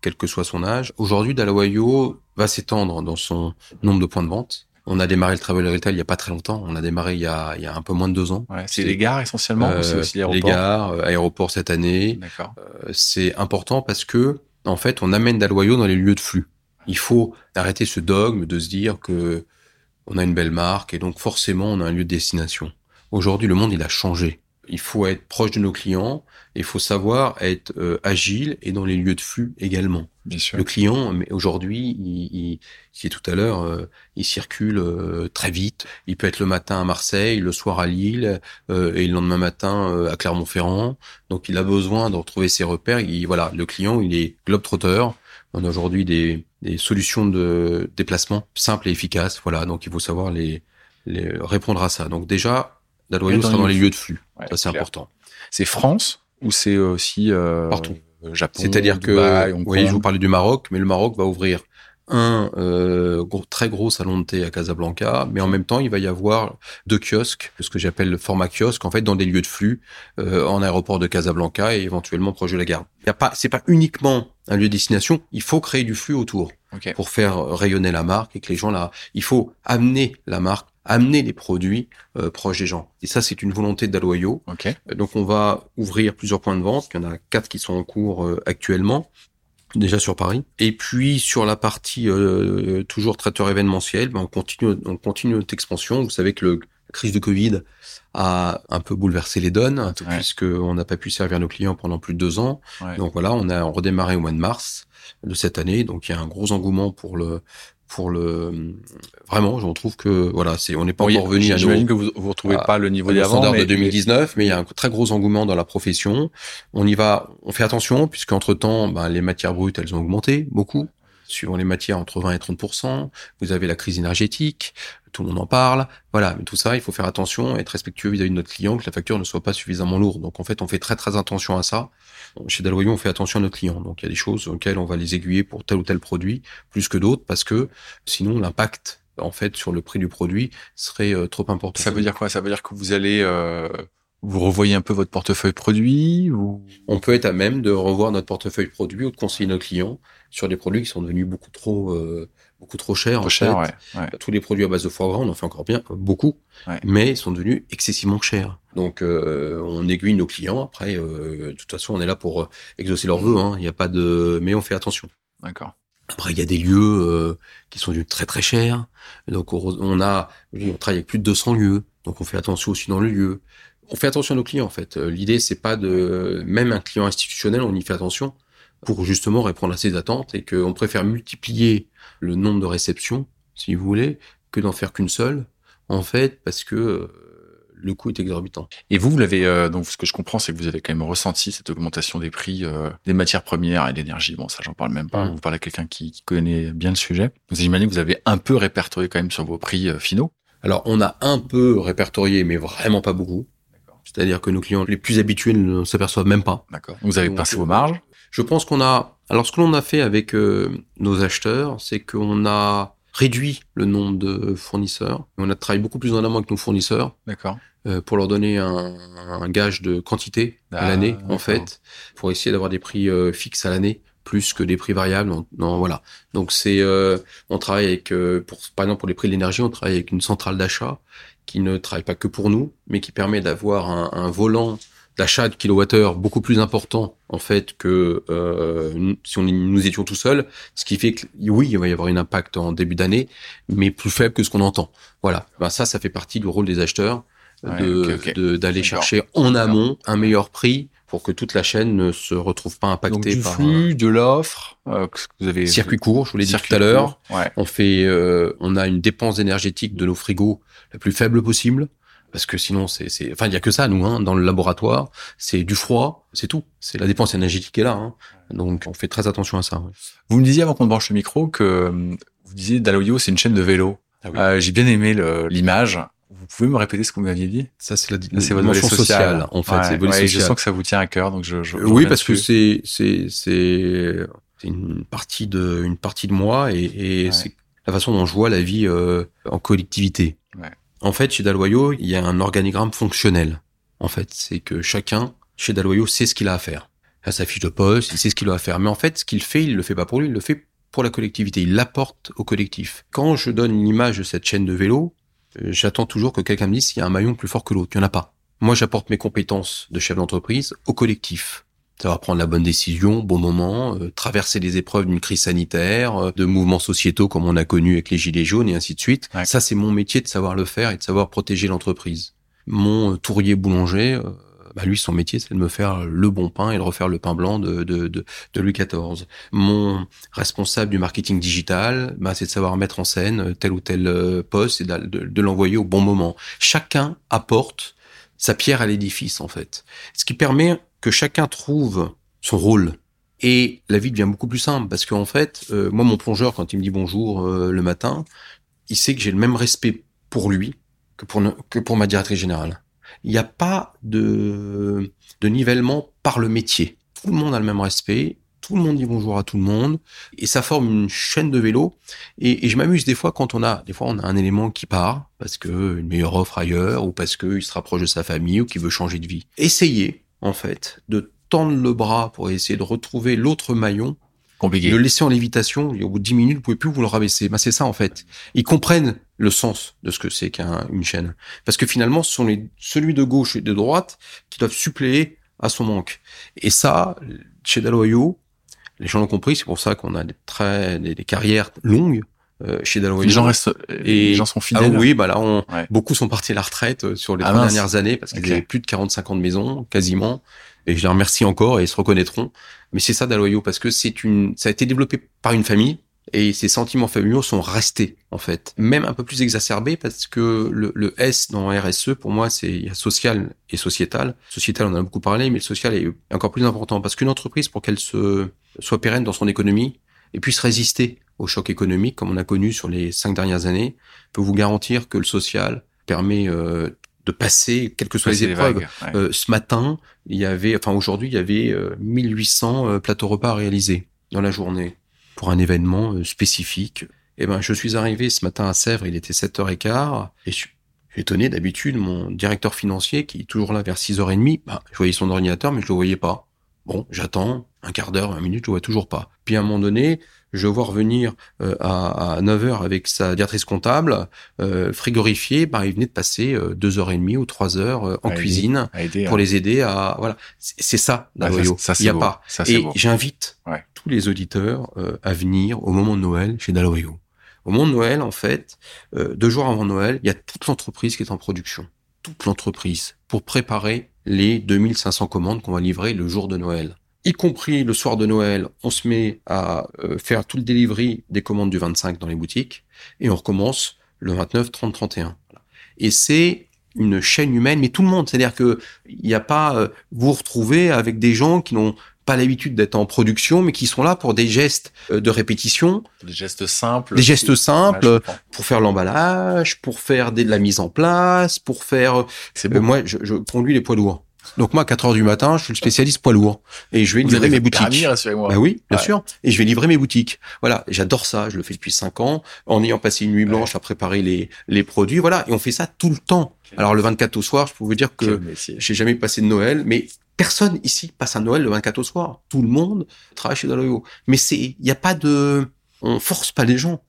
quel que soit son âge. Aujourd'hui, Dalawayo va s'étendre dans son nombre de points de vente. On a démarré le travel retail il y a pas très longtemps. On a démarré il y a, il y a un peu moins de deux ans. Ouais, c'est les gares essentiellement ou c'est Euh, aussi les l'aéroport gares, euh, aéroports cette année. D'accord. C'est important parce que en fait, on amène Daloyo dans les lieux de flux. Il faut arrêter ce dogme de se dire que on a une belle marque et donc forcément on a un lieu de destination. Aujourd'hui, le monde il a changé. Il faut être proche de nos clients, il faut savoir être euh, agile et dans les lieux de flux également. Bien sûr. Le client, mais aujourd'hui, il, il, qui est tout à l'heure, euh, il circule euh, très vite. Il peut être le matin à Marseille, le soir à Lille, euh, et le lendemain matin euh, à Clermont-Ferrand. Donc, il a besoin de retrouver ses repères. Il, voilà, le client, il est globe-trotter. On a aujourd'hui des, des solutions de déplacement simples et efficaces. Voilà, donc il faut savoir les, les répondre à ça. Donc déjà, la dans sera dans les lieux de flux. Ouais, ça, c'est important. C'est France ou c'est aussi euh, Partout. euh, Japon, C'est-à-dire que, Dubaï, Hong voyez, je vous parlais du Maroc, mais le Maroc va ouvrir un euh, gros- très gros salon de thé à Casablanca, mais en même temps, il va y avoir deux kiosques, ce que j'appelle le format kiosque, en fait, dans des lieux de flux, euh, en aéroport de Casablanca et éventuellement proche de la gare. Il y a pas, c'est pas uniquement un lieu de destination, il faut créer du flux autour Ok. pour faire rayonner la marque et que les gens là, il faut amener la marque, amener les produits euh, proches des gens. Et ça, c'est une volonté d'Aloyo. Euh, Donc on va ouvrir plusieurs points de vente. Il y en a quatre qui sont en cours euh, actuellement, déjà sur Paris. Et puis sur la partie euh, toujours traiteur événementiel, ben, on continue, on continue notre expansion. Vous savez que le, la crise de Covid a un peu bouleversé les donnes, Ouais. puisque on n'a pas pu servir nos clients pendant plus de deux ans. Ouais. Donc voilà, on a redémarré au mois de mars de cette année. Donc il y a un gros engouement pour le pour le vraiment, je trouve que voilà, c'est on n'est pas Oui, encore revenu à J'imagine que vous vous retrouvez à- pas le niveau au d'avant, standard mais de 2019, mais il y a un très gros engouement dans la profession. On y va, on fait attention puisqu'entre temps, ben, les matières brutes, elles ont augmenté beaucoup. Suivant les matières, entre 20 et 30 Vous avez la crise énergétique, tout le monde en parle. Voilà, mais tout ça, il faut faire attention, être respectueux vis-à-vis de notre client, que la facture ne soit pas suffisamment lourde. Donc en fait, on fait très très attention à ça. Chez Daloyo, on fait attention à nos clients. Donc il y a des choses auxquelles on va les aiguiller pour tel ou tel produit, plus que d'autres, parce que sinon l'impact en fait sur le prix du produit serait euh, trop important. ça veut dire quoi? Ça veut dire que vous allez euh, vous revoyez un peu votre portefeuille produit ou on peut être à même de revoir notre portefeuille produit ou de conseiller nos clients sur des produits qui sont devenus beaucoup trop euh, beaucoup trop trop en cher fait. ouais. ouais. Tous les produits à base de foie gras, on en fait encore bien, beaucoup, Ouais. mais ils sont devenus excessivement chers. Donc euh, on aiguille nos clients. Après, euh, de toute façon, on est là pour euh, exaucer leurs vœux. hein. Il n'y a pas de, mais on fait attention. D'accord. Après, il y a des lieux euh, qui sont devenus très très chers. Donc on, on a, on travaille avec plus de 200 lieux, donc on fait attention aussi dans le lieu. On fait attention à nos clients en fait. Euh, L'idée c'est pas de, même un client institutionnel, on y fait attention pour justement répondre à ses attentes et qu'on préfère multiplier le nombre de réceptions, si vous voulez, que d'en faire qu'une seule, en fait, parce que euh, le coût est exorbitant. Et vous, vous l'avez euh, donc ce que je comprends, c'est que vous avez quand même ressenti cette augmentation des prix euh, des matières premières et de l'énergie. Bon, ça, j'en parle même pas. Vous parlez à quelqu'un qui, qui connaît bien le sujet. Vous imaginez que vous avez un peu répertorié quand même sur vos prix euh, finaux. Alors, on a un peu répertorié, mais vraiment pas beaucoup. C'est-à-dire que nos clients les plus habitués ne s'aperçoivent même pas. D'accord. Vous avez Donc, pincé vos marges. Je pense qu'on a. Alors, ce que l'on a fait avec euh, nos acheteurs, c'est qu'on a réduit le nombre de fournisseurs. On a travaillé beaucoup plus en amont avec nos fournisseurs D'accord. euh, pour leur donner un, un gage de quantité à Ah, l'année, en fait, pour essayer d'avoir des prix euh, fixes à l'année plus que des prix variables. Non, non, voilà. Donc c'est, euh, on travaille avec, euh, pour, par exemple pour les prix de l'énergie, on travaille avec une centrale d'achat qui ne travaille pas que pour nous, mais qui permet d'avoir un, un volant d'achat de kilowattheure beaucoup plus important en fait que euh, si on nous étions tout seuls, ce qui fait que oui, il va y avoir un impact en début d'année, mais plus faible que ce qu'on entend. Voilà, ben, ça, ça fait partie du rôle des acheteurs Ouais, de d'aller chercher en amont un meilleur prix pour que toute la chaîne ne se retrouve pas Donc impactée du par flux, de l'offre, euh, que vous avez un circuit court. Je vous l'ai dit tout à l'heure. Ouais. On fait, euh, on a une dépense énergétique de nos frigos la plus faible possible. Parce que sinon, c'est, c'est, enfin, il y a que ça, nous, hein, dans le laboratoire. C'est du froid, c'est tout. C'est la dépense énergétique qui est là. Hein. Donc, on fait très attention à ça. ouais. Vous me disiez avant qu'on branche le micro que euh, vous disiez Daloyo, c'est une chaîne de vélo. Ah oui. Euh, J'ai bien aimé l'image. Vous pouvez me répéter ce que vous m'aviez dit? Ça, c'est la, C'est votre volet dimension social. sociale, en fait. Ouais, c'est ouais, Je sens que ça vous tient à cœur, donc je. je oui, parce que dessus. c'est, c'est, c'est, c'est une partie de, une partie de moi et, et Ouais. c'est la façon dont je vois la vie euh, en collectivité. En fait, chez Daloyo, il y a un organigramme fonctionnel. En fait, c'est que chacun chez Daloyo sait ce qu'il a à faire. À sa fiche de poste, il sait ce qu'il a à faire. Mais en fait, ce qu'il fait, il le fait pas pour lui, il le fait pour la collectivité. Il l'apporte au collectif. Quand je donne une image de cette chaîne de vélo, euh, j'attends toujours que quelqu'un me dise s'il y a un maillon plus fort que l'autre. Il n'y en a pas. Moi, j'apporte mes compétences de chef d'entreprise au collectif. Savoir prendre la bonne décision, bon moment, euh, traverser les épreuves d'une crise sanitaire, euh, de mouvements sociétaux comme on a connu avec les gilets jaunes et ainsi de suite. Ça, c'est mon métier de savoir le faire et de savoir protéger l'entreprise. Mon tourrier boulanger, bah lui, son métier, c'est de me faire le bon pain et de refaire le pain blanc de, de, de, de Louis XIV. Mon responsable du marketing digital, bah, c'est de savoir mettre en scène tel ou tel euh, poste et de, de l'envoyer au bon moment. Chacun apporte sa pierre à l'édifice, en fait. Ce qui permet que chacun trouve son rôle. Et la vie devient beaucoup plus simple parce qu'en fait, euh, moi, mon plongeur, quand il me dit bonjour euh, le matin, il sait que j'ai le même respect pour lui que pour, que pour ma directrice générale il n'y a pas de, de nivellement par le métier. Tout le monde a le même respect, tout le monde dit bonjour à tout le monde, et ça forme une chaîne de vélo. Et, je m'amuse des fois quand on a, des fois on a un élément qui part parce que une meilleure offre ailleurs, ou parce qu'il se rapproche de sa famille, ou qu'il veut changer de vie. Essayez en fait de tendre le bras pour essayer de retrouver l'autre maillon Compliqué. Le laisser en lévitation, et au bout de 10 minutes, vous pouvez plus vous le rabaisser. Bah, c'est ça, en fait. Ils comprennent le sens de ce que c'est qu'une chaîne. Parce que finalement, ce sont les, celui de gauche et de droite qui doivent suppléer à son manque. Et ça, chez Daloyo, les gens l'ont compris, c'est pour ça qu'on a des, très, des, carrières longues. Euh, chez Daloyo. Les gens restent, et les gens sont fidèles. Ah oui, bah là, on, beaucoup sont partis à la retraite euh, sur les ah, dernières années parce qu'ils avaient plus de 45 ans de maison, quasiment et je les remercie encore et ils se reconnaîtront. Mais c'est ça Daloyo parce que c'est une, ça a été développé par une famille et ces sentiments familiaux sont restés en fait, même un peu plus exacerbés parce que le, le S dans RSE pour moi c'est il y a social et sociétal. Sociétal on en a beaucoup parlé, mais le social est encore plus important parce qu'une entreprise pour qu'elle se soit pérenne dans son économie et puisse résister au choc économique comme on a connu sur les cinq dernières années, peut vous garantir que le social permet euh, de passer, quelles que soient les épreuves. Euh, ce matin, il y avait, enfin aujourd'hui, il y avait 1800 euh, euh, plateaux repas réalisés dans la journée pour un événement spécifique. Et eh ben, je suis arrivé ce matin à Sèvres, il était 7h15, et je suis étonné d'habitude, mon directeur financier, qui est toujours là vers 6h30, bah, je voyais son ordinateur, mais je le voyais pas. Bon, j'attends un quart d'heure, 20 minutes, je le vois toujours pas. Puis à un moment donné, je vois revenir euh, à, à 9 heures avec sa directrice comptable, euh, frigorifiée, bah, il venait de passer euh, deux heures et demie ou trois heures euh, en cuisine pour les aider à voilà. C'est ça, la bah, ça, Il y a pas. et j'invite tous les auditeurs à venir au moment de Noël chez Dalorio. Au moment de Noël, en fait, deux jours avant Noël, il y a toute l'entreprise qui est en production. Toute l'entreprise pour préparer les 2500 commandes qu'on va livrer le jour de Noël y compris le soir de Noël, on se met à euh, faire tout le delivery des commandes du 25 dans les boutiques et on recommence le 29, 30, 31. Et c'est une chaîne humaine, mais tout le monde, c'est-à-dire que il n'y a pas euh, vous retrouvez avec des gens qui n'ont pas l'habitude d'être en production, mais qui sont là pour des gestes euh, de répétition, des gestes simples, des gestes simples pour faire l'emballage, pour faire de la mise en place, pour faire. C'est moi, je, je conduis les poids lourds. Donc moi, à 4 heures du matin, je suis le spécialiste poids lourd et je vais livrer mes boutiques. bah oui, bien sûr. Et je vais livrer mes boutiques. Voilà, j'adore ça. Je le fais depuis 5 ans, en ayant passé une nuit blanche à préparer les les produits. Voilà, et on fait ça tout le temps. Alors le 24 au soir, je peux vous dire que j'ai jamais passé de Noël, mais personne ici passe un Noël le 24 au soir. Tout le monde travaille chez Daloyo. Mais c'est, il n'y a pas de, on force pas les gens.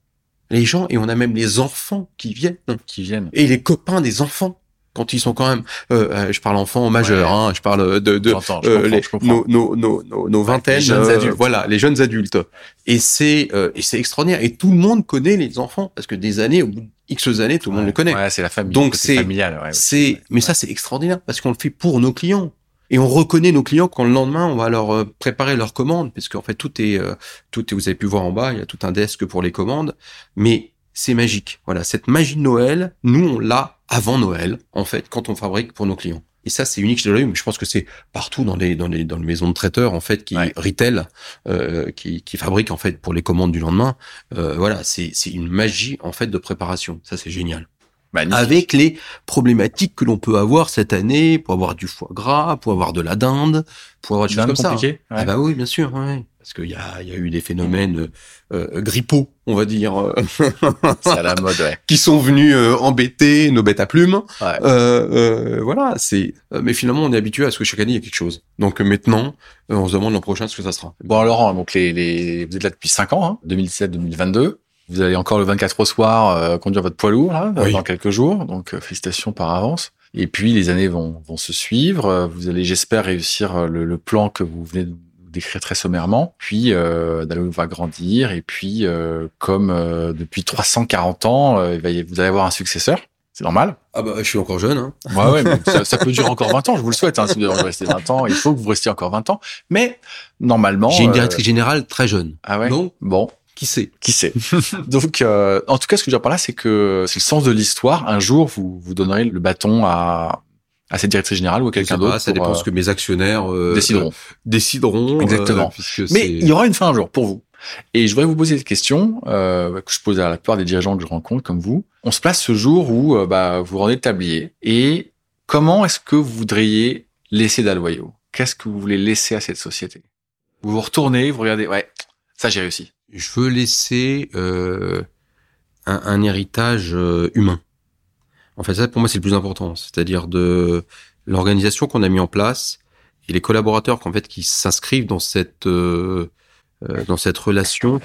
Les gens et on a même les enfants qui viennent, qui viennent, et les copains des enfants quand ils sont quand même, euh, euh, je parle enfants majeurs, hein, je parle de, de euh, les, nos, nos, nos, nos, vingtaines, les jeunes adultes. voilà, les jeunes adultes. Et c'est et c'est extraordinaire. Et tout le monde connaît les enfants parce que des années, au bout de X années, tout le monde les connaît. Ouais, c'est la famille. Donc c'est c'est, mais ça c'est extraordinaire parce qu'on le fait pour nos clients. Et on reconnaît nos clients quand le lendemain on va leur préparer leurs commandes, parce qu'en fait tout est tout est, vous avez pu voir en bas, il y a tout un desk pour les commandes, mais c'est magique. Voilà, cette magie de Noël, nous on l'a avant Noël, en fait, quand on fabrique pour nos clients. Et ça, c'est unique chez mais je pense que c'est partout dans les dans les dans les maisons de traiteurs en fait qui retail, euh, qui qui fabriquent en fait pour les commandes du lendemain. Euh, voilà, c'est c'est une magie en fait de préparation. Ça, c'est génial. Avec les problématiques que l'on peut avoir cette année, pour avoir du foie gras, pour avoir de la dinde, pour avoir des choses comme ça. Ah bah oui, bien sûr. Ouais. parce qu'il y a, y a eu des phénomènes euh, grippaux, on va dire, euh, [laughs] C'est à la mode, ouais. qui sont venus euh, embêter nos bêtes à plumes. Ouais. Euh, euh, voilà, c'est. euh, Mais finalement, on est habitué à ce que chaque année il y a quelque chose. Donc euh, maintenant, euh, on se demande l'an prochain ce que ça sera. Bon, Laurent, donc les, les, vous êtes là depuis 5 ans, hein, 2017-2022. Vous allez encore le 24 au soir euh, conduire votre poids lourd là, Oui. dans quelques jours. Donc euh, félicitations par avance. Et puis les années vont, vont se suivre. Euh, Vous allez, j'espère, réussir euh, le, le plan que vous venez de décrire très sommairement. Puis euh, va grandir. Et puis, euh, comme euh, depuis 340 ans, euh, vous allez avoir un successeur. C'est normal. Ah bah, je suis encore jeune. Hein. Ouais, ouais, mais ça, ça peut durer encore 20 ans, je vous le souhaite. Hein, si vous avez envie de rester 20 ans, il faut que vous restiez encore 20 ans. Mais normalement... J'ai une euh, directrice générale très jeune. Ah ouais? Donc, Bon, qui sait qui sait [laughs] Donc, euh, en tout cas, ce que je veux dire par là, c'est que c'est le sens de l'histoire. Un jour, vous vous donnerez le bâton à, à cette directrice générale ou à quelqu'un pas, d'autre. Ça dépend euh, ce que mes actionnaires euh, décideront. euh, décideront. Exactement. euh, puisque Mais il y aura une fin un jour pour vous. Et je voudrais vous poser cette question euh, que je pose à la plupart des dirigeants que je rencontre, comme vous. On se place ce jour où euh, bah, vous rendez le tablier. Et comment est-ce que vous voudriez laisser Dalloyau Qu'est-ce que vous voulez laisser à cette société? Vous vous retournez, vous regardez, ouais, ça j'ai réussi. Je veux laisser euh, un, héritage euh, humain. En fait, ça pour moi c'est le plus important, c'est-à-dire de l'organisation qu'on a mis en place et les collaborateurs qu'en fait qui s'inscrivent dans cette euh, euh, dans cette relation.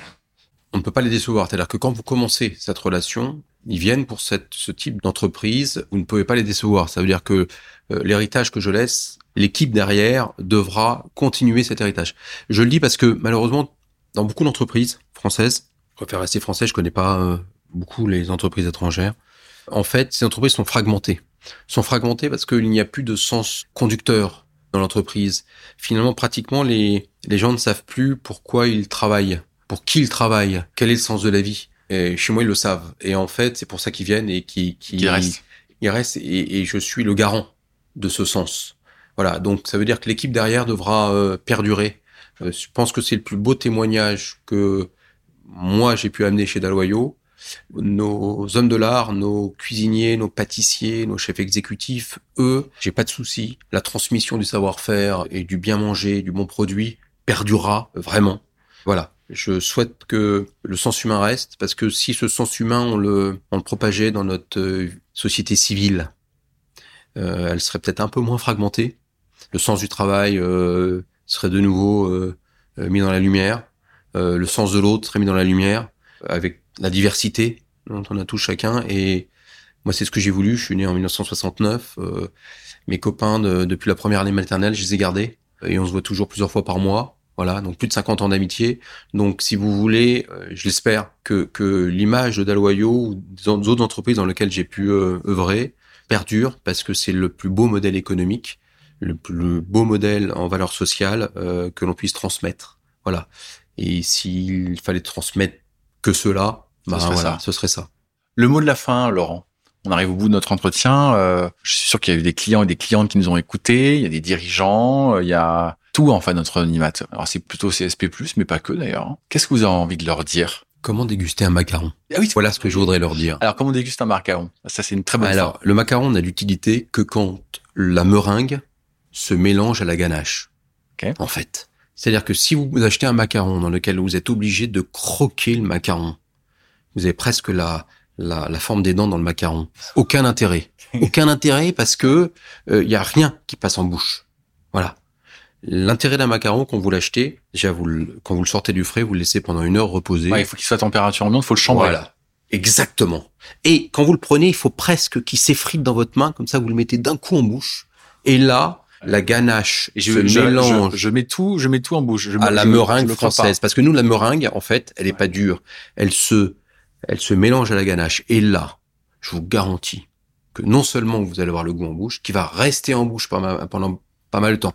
On ne peut pas les décevoir. C'est-à-dire que quand vous commencez cette relation, ils viennent pour ce type d'entreprise. Vous ne pouvez pas les décevoir. Ça veut dire que euh, l'héritage que je laisse, l'équipe derrière devra continuer cet héritage. Je le dis parce que malheureusement, dans beaucoup d'entreprises françaises, je préfère rester français, je connais pas euh, beaucoup les entreprises étrangères. En fait, ces entreprises sont fragmentées. Sont fragmentées parce qu'il n'y a plus de sens conducteur dans l'entreprise. Finalement, pratiquement, les, les gens ne savent plus pourquoi ils travaillent, pour qui ils travaillent, quel est le sens de la vie. Et chez moi, ils le savent. Et en fait, c'est pour ça qu'ils viennent et qui qui Qui reste. ils restent et, et je suis le garant de ce sens. Voilà, donc ça veut dire que l'équipe derrière devra euh, perdurer. Euh, je pense que c'est le plus beau témoignage que moi j'ai pu amener chez Dalloyau. Nos hommes de l'art, nos cuisiniers, nos pâtissiers, nos chefs exécutifs, eux, j'ai pas de souci. La transmission du savoir-faire et du bien manger, du bon produit perdurera vraiment. Voilà. Je souhaite que le sens humain reste parce que si ce sens humain on le, on le propageait dans notre euh, société civile, euh, elle serait peut-être un peu moins fragmentée. Le sens du travail euh, serait de nouveau euh, euh, mis dans la lumière. Euh, le sens de l'autre serait mis dans la lumière avec la diversité dont on a tous chacun. Et moi, c'est ce que j'ai voulu. Je suis né en 1969. Euh, mes copains de- depuis la première année maternelle, je les ai gardés et on se voit toujours plusieurs fois par mois. Voilà, donc plus de 50 ans d'amitié. Donc, si vous voulez, euh, je l'espère que, que l'image de Dalloyau ou des autres entreprises dans lesquelles j'ai pu euh, œuvrer perdure parce que c'est le plus beau modèle économique, le plus beau modèle en valeur sociale euh, que l'on puisse transmettre. Voilà. Et s'il fallait transmettre que cela, Ce bah serait voilà, ça. ce serait ça. Le mot de la fin, Laurent. On arrive au bout de notre entretien. Euh, je suis sûr qu'il y a eu des clients et des clientes qui nous ont écoutés. Il y a des dirigeants. euh, Il y a tout en fait notre animateur. Alors c'est plutôt CSP+, mais pas que d'ailleurs. hein. Qu'est-ce que vous avez envie de leur dire? Comment déguster un macaron? Ah oui. Voilà ce que je voudrais leur dire. Alors comment déguste un macaron? Ça c'est une très bonne Alors, le macaron n'a d'utilité que quand la meringue se mélange à la ganache. Ok. En fait. C'est-à-dire que si vous achetez un macaron dans lequel vous êtes obligé de croquer le macaron, vous avez presque la, la, la forme des dents dans le macaron. Aucun intérêt. [laughs] Aucun intérêt parce que il y a rien qui passe en bouche. Voilà. L'intérêt d'un macaron, quand vous l'achetez, déjà vous le- quand vous le sortez du frais, vous le laissez pendant une heure reposer. Ouais, il faut qu'il soit à température ambiante, il faut le chambrer. Voilà. Exactement. Et quand vous le prenez, il faut presque qu'il s'effrite dans votre main, comme ça vous le mettez d'un coup en bouche. Et là, la ganache je, mélange je, je mets tout, je mets tout en bouche. Je, à la meringue française. Parce que nous, la meringue, en fait, elle est pas dure. Elle se, elle se mélange à la ganache. Et là, je vous garantis que non seulement vous allez avoir le goût en bouche, qui va rester en bouche pendant, pendant pas mal de temps.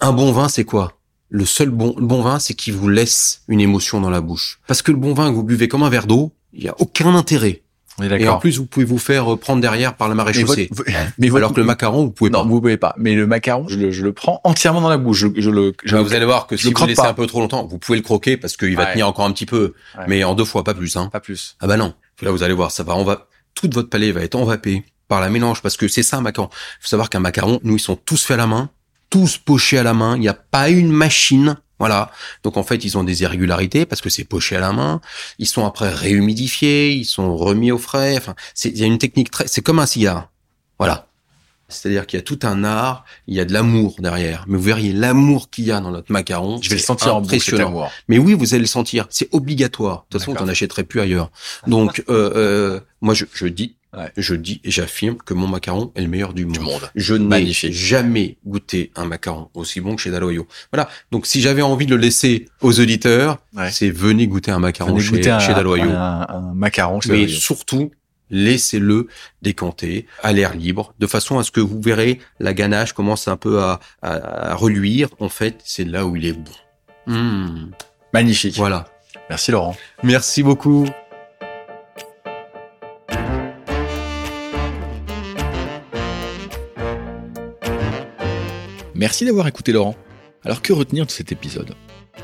Un bon vin, c'est quoi? Le seul bon, le bon vin, c'est qu'il vous laisse une émotion dans la bouche. Parce que le bon vin que vous buvez comme un verre d'eau, il y a aucun intérêt. Et en plus, vous pouvez vous faire euh, prendre derrière par la marée Mais votre- chaussée. mais votre- Alors que le macaron, vous pouvez non, pas. vous pouvez pas. Mais le macaron, je le, je le prends entièrement dans la bouche. Je, je le, je Bah, le- vous allez voir que si le vous croque laissez pas. un peu trop longtemps, vous pouvez le croquer parce qu'il va Ouais. tenir encore un petit peu, Ouais. mais en deux fois, pas plus. Hein. pas plus. Ah bah non. Là, vous allez voir, ça va, on va, toute votre palais va être envapé par la mélange parce que c'est ça un macaron. Il faut savoir qu'un macaron, nous, ils sont tous faits à la main, tous pochés à la main. Il n'y a pas une machine Voilà. Donc en fait, ils ont des irrégularités parce que c'est poché à la main. Ils sont après réhumidifiés, ils sont remis au frais. Enfin, il y a une technique très. C'est comme un cigare. Voilà. C'est-à-dire qu'il y a tout un art, il y a de l'amour derrière. Mais vous verriez l'amour qu'il y a dans notre macaron. Je vais le sentir impressionnant. en bouche, Mais oui, vous allez le sentir. C'est obligatoire. De toute façon, vous n'en achèterez plus ailleurs. Donc, euh, euh, moi, je, je dis, je dis et j'affirme que mon macaron est le meilleur du monde. Je n'ai jamais goûté un macaron aussi bon que chez Daloyo. Voilà. Donc, si j'avais envie de le laisser aux auditeurs, c'est venez goûter un macaron chez, chez Daloyo. Un, un, macaron chez Mais surtout, laissez-le décanter à l'air libre, de façon à ce que vous verrez la ganache commence un peu à, à, reluire. En fait, c'est là où il est bon. Mmh. Magnifique. Voilà. Merci Laurent. Merci beaucoup. Merci d'avoir écouté Laurent. Alors que retenir de cet épisode?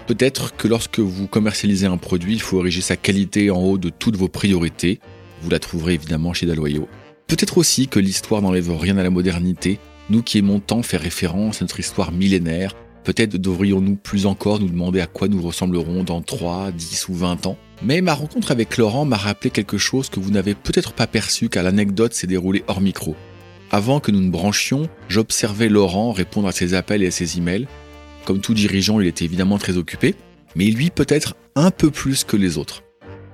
Peut-être que lorsque vous commercialisez un produit, il faut ériger sa qualité en haut de toutes vos priorités vous la trouverez évidemment chez Daloyo. Peut-être aussi que l'histoire n'enlève rien à la modernité. Nous qui aimons tant faire référence à notre histoire millénaire, peut-être devrions-nous plus encore nous demander à quoi nous ressemblerons dans 3, 10 ou 20 ans? Mais ma rencontre avec Laurent m'a rappelé quelque chose que vous n'avez peut-être pas perçu car l'anecdote s'est déroulée hors micro. Avant que nous ne branchions, j'observais Laurent répondre à ses appels et à ses emails. Comme tout dirigeant, il était évidemment très occupé, mais lui peut-être un peu plus que les autres.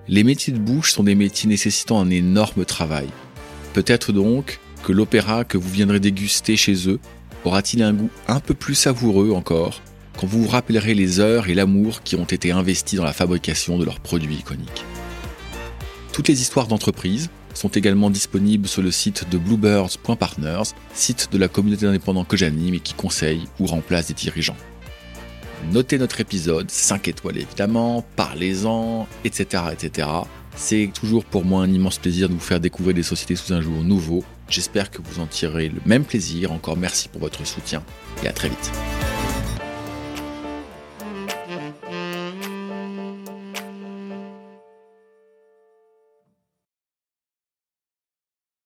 Les métiers de bouche sont des métiers nécessitant un énorme travail. Peut-être donc que l'opéra que vous viendrez déguster chez eux aura-t-il un goût un peu plus savoureux encore quand vous vous rappellerez les heures et l'amour qui ont été investis dans la fabrication de leurs produits iconiques. Toutes les histoires d'entreprise sont également disponibles sur le site de bluebirds.partners, site de la communauté d'indépendants que j'anime et qui conseille ou remplace des dirigeants. Notez notre épisode, 5 étoiles évidemment, parlez-en, etc. etc. C'est toujours pour moi un immense plaisir de vous faire découvrir des sociétés sous un jour nouveau. J'espère que vous en tirerez le même plaisir. Encore merci pour votre soutien et à très vite.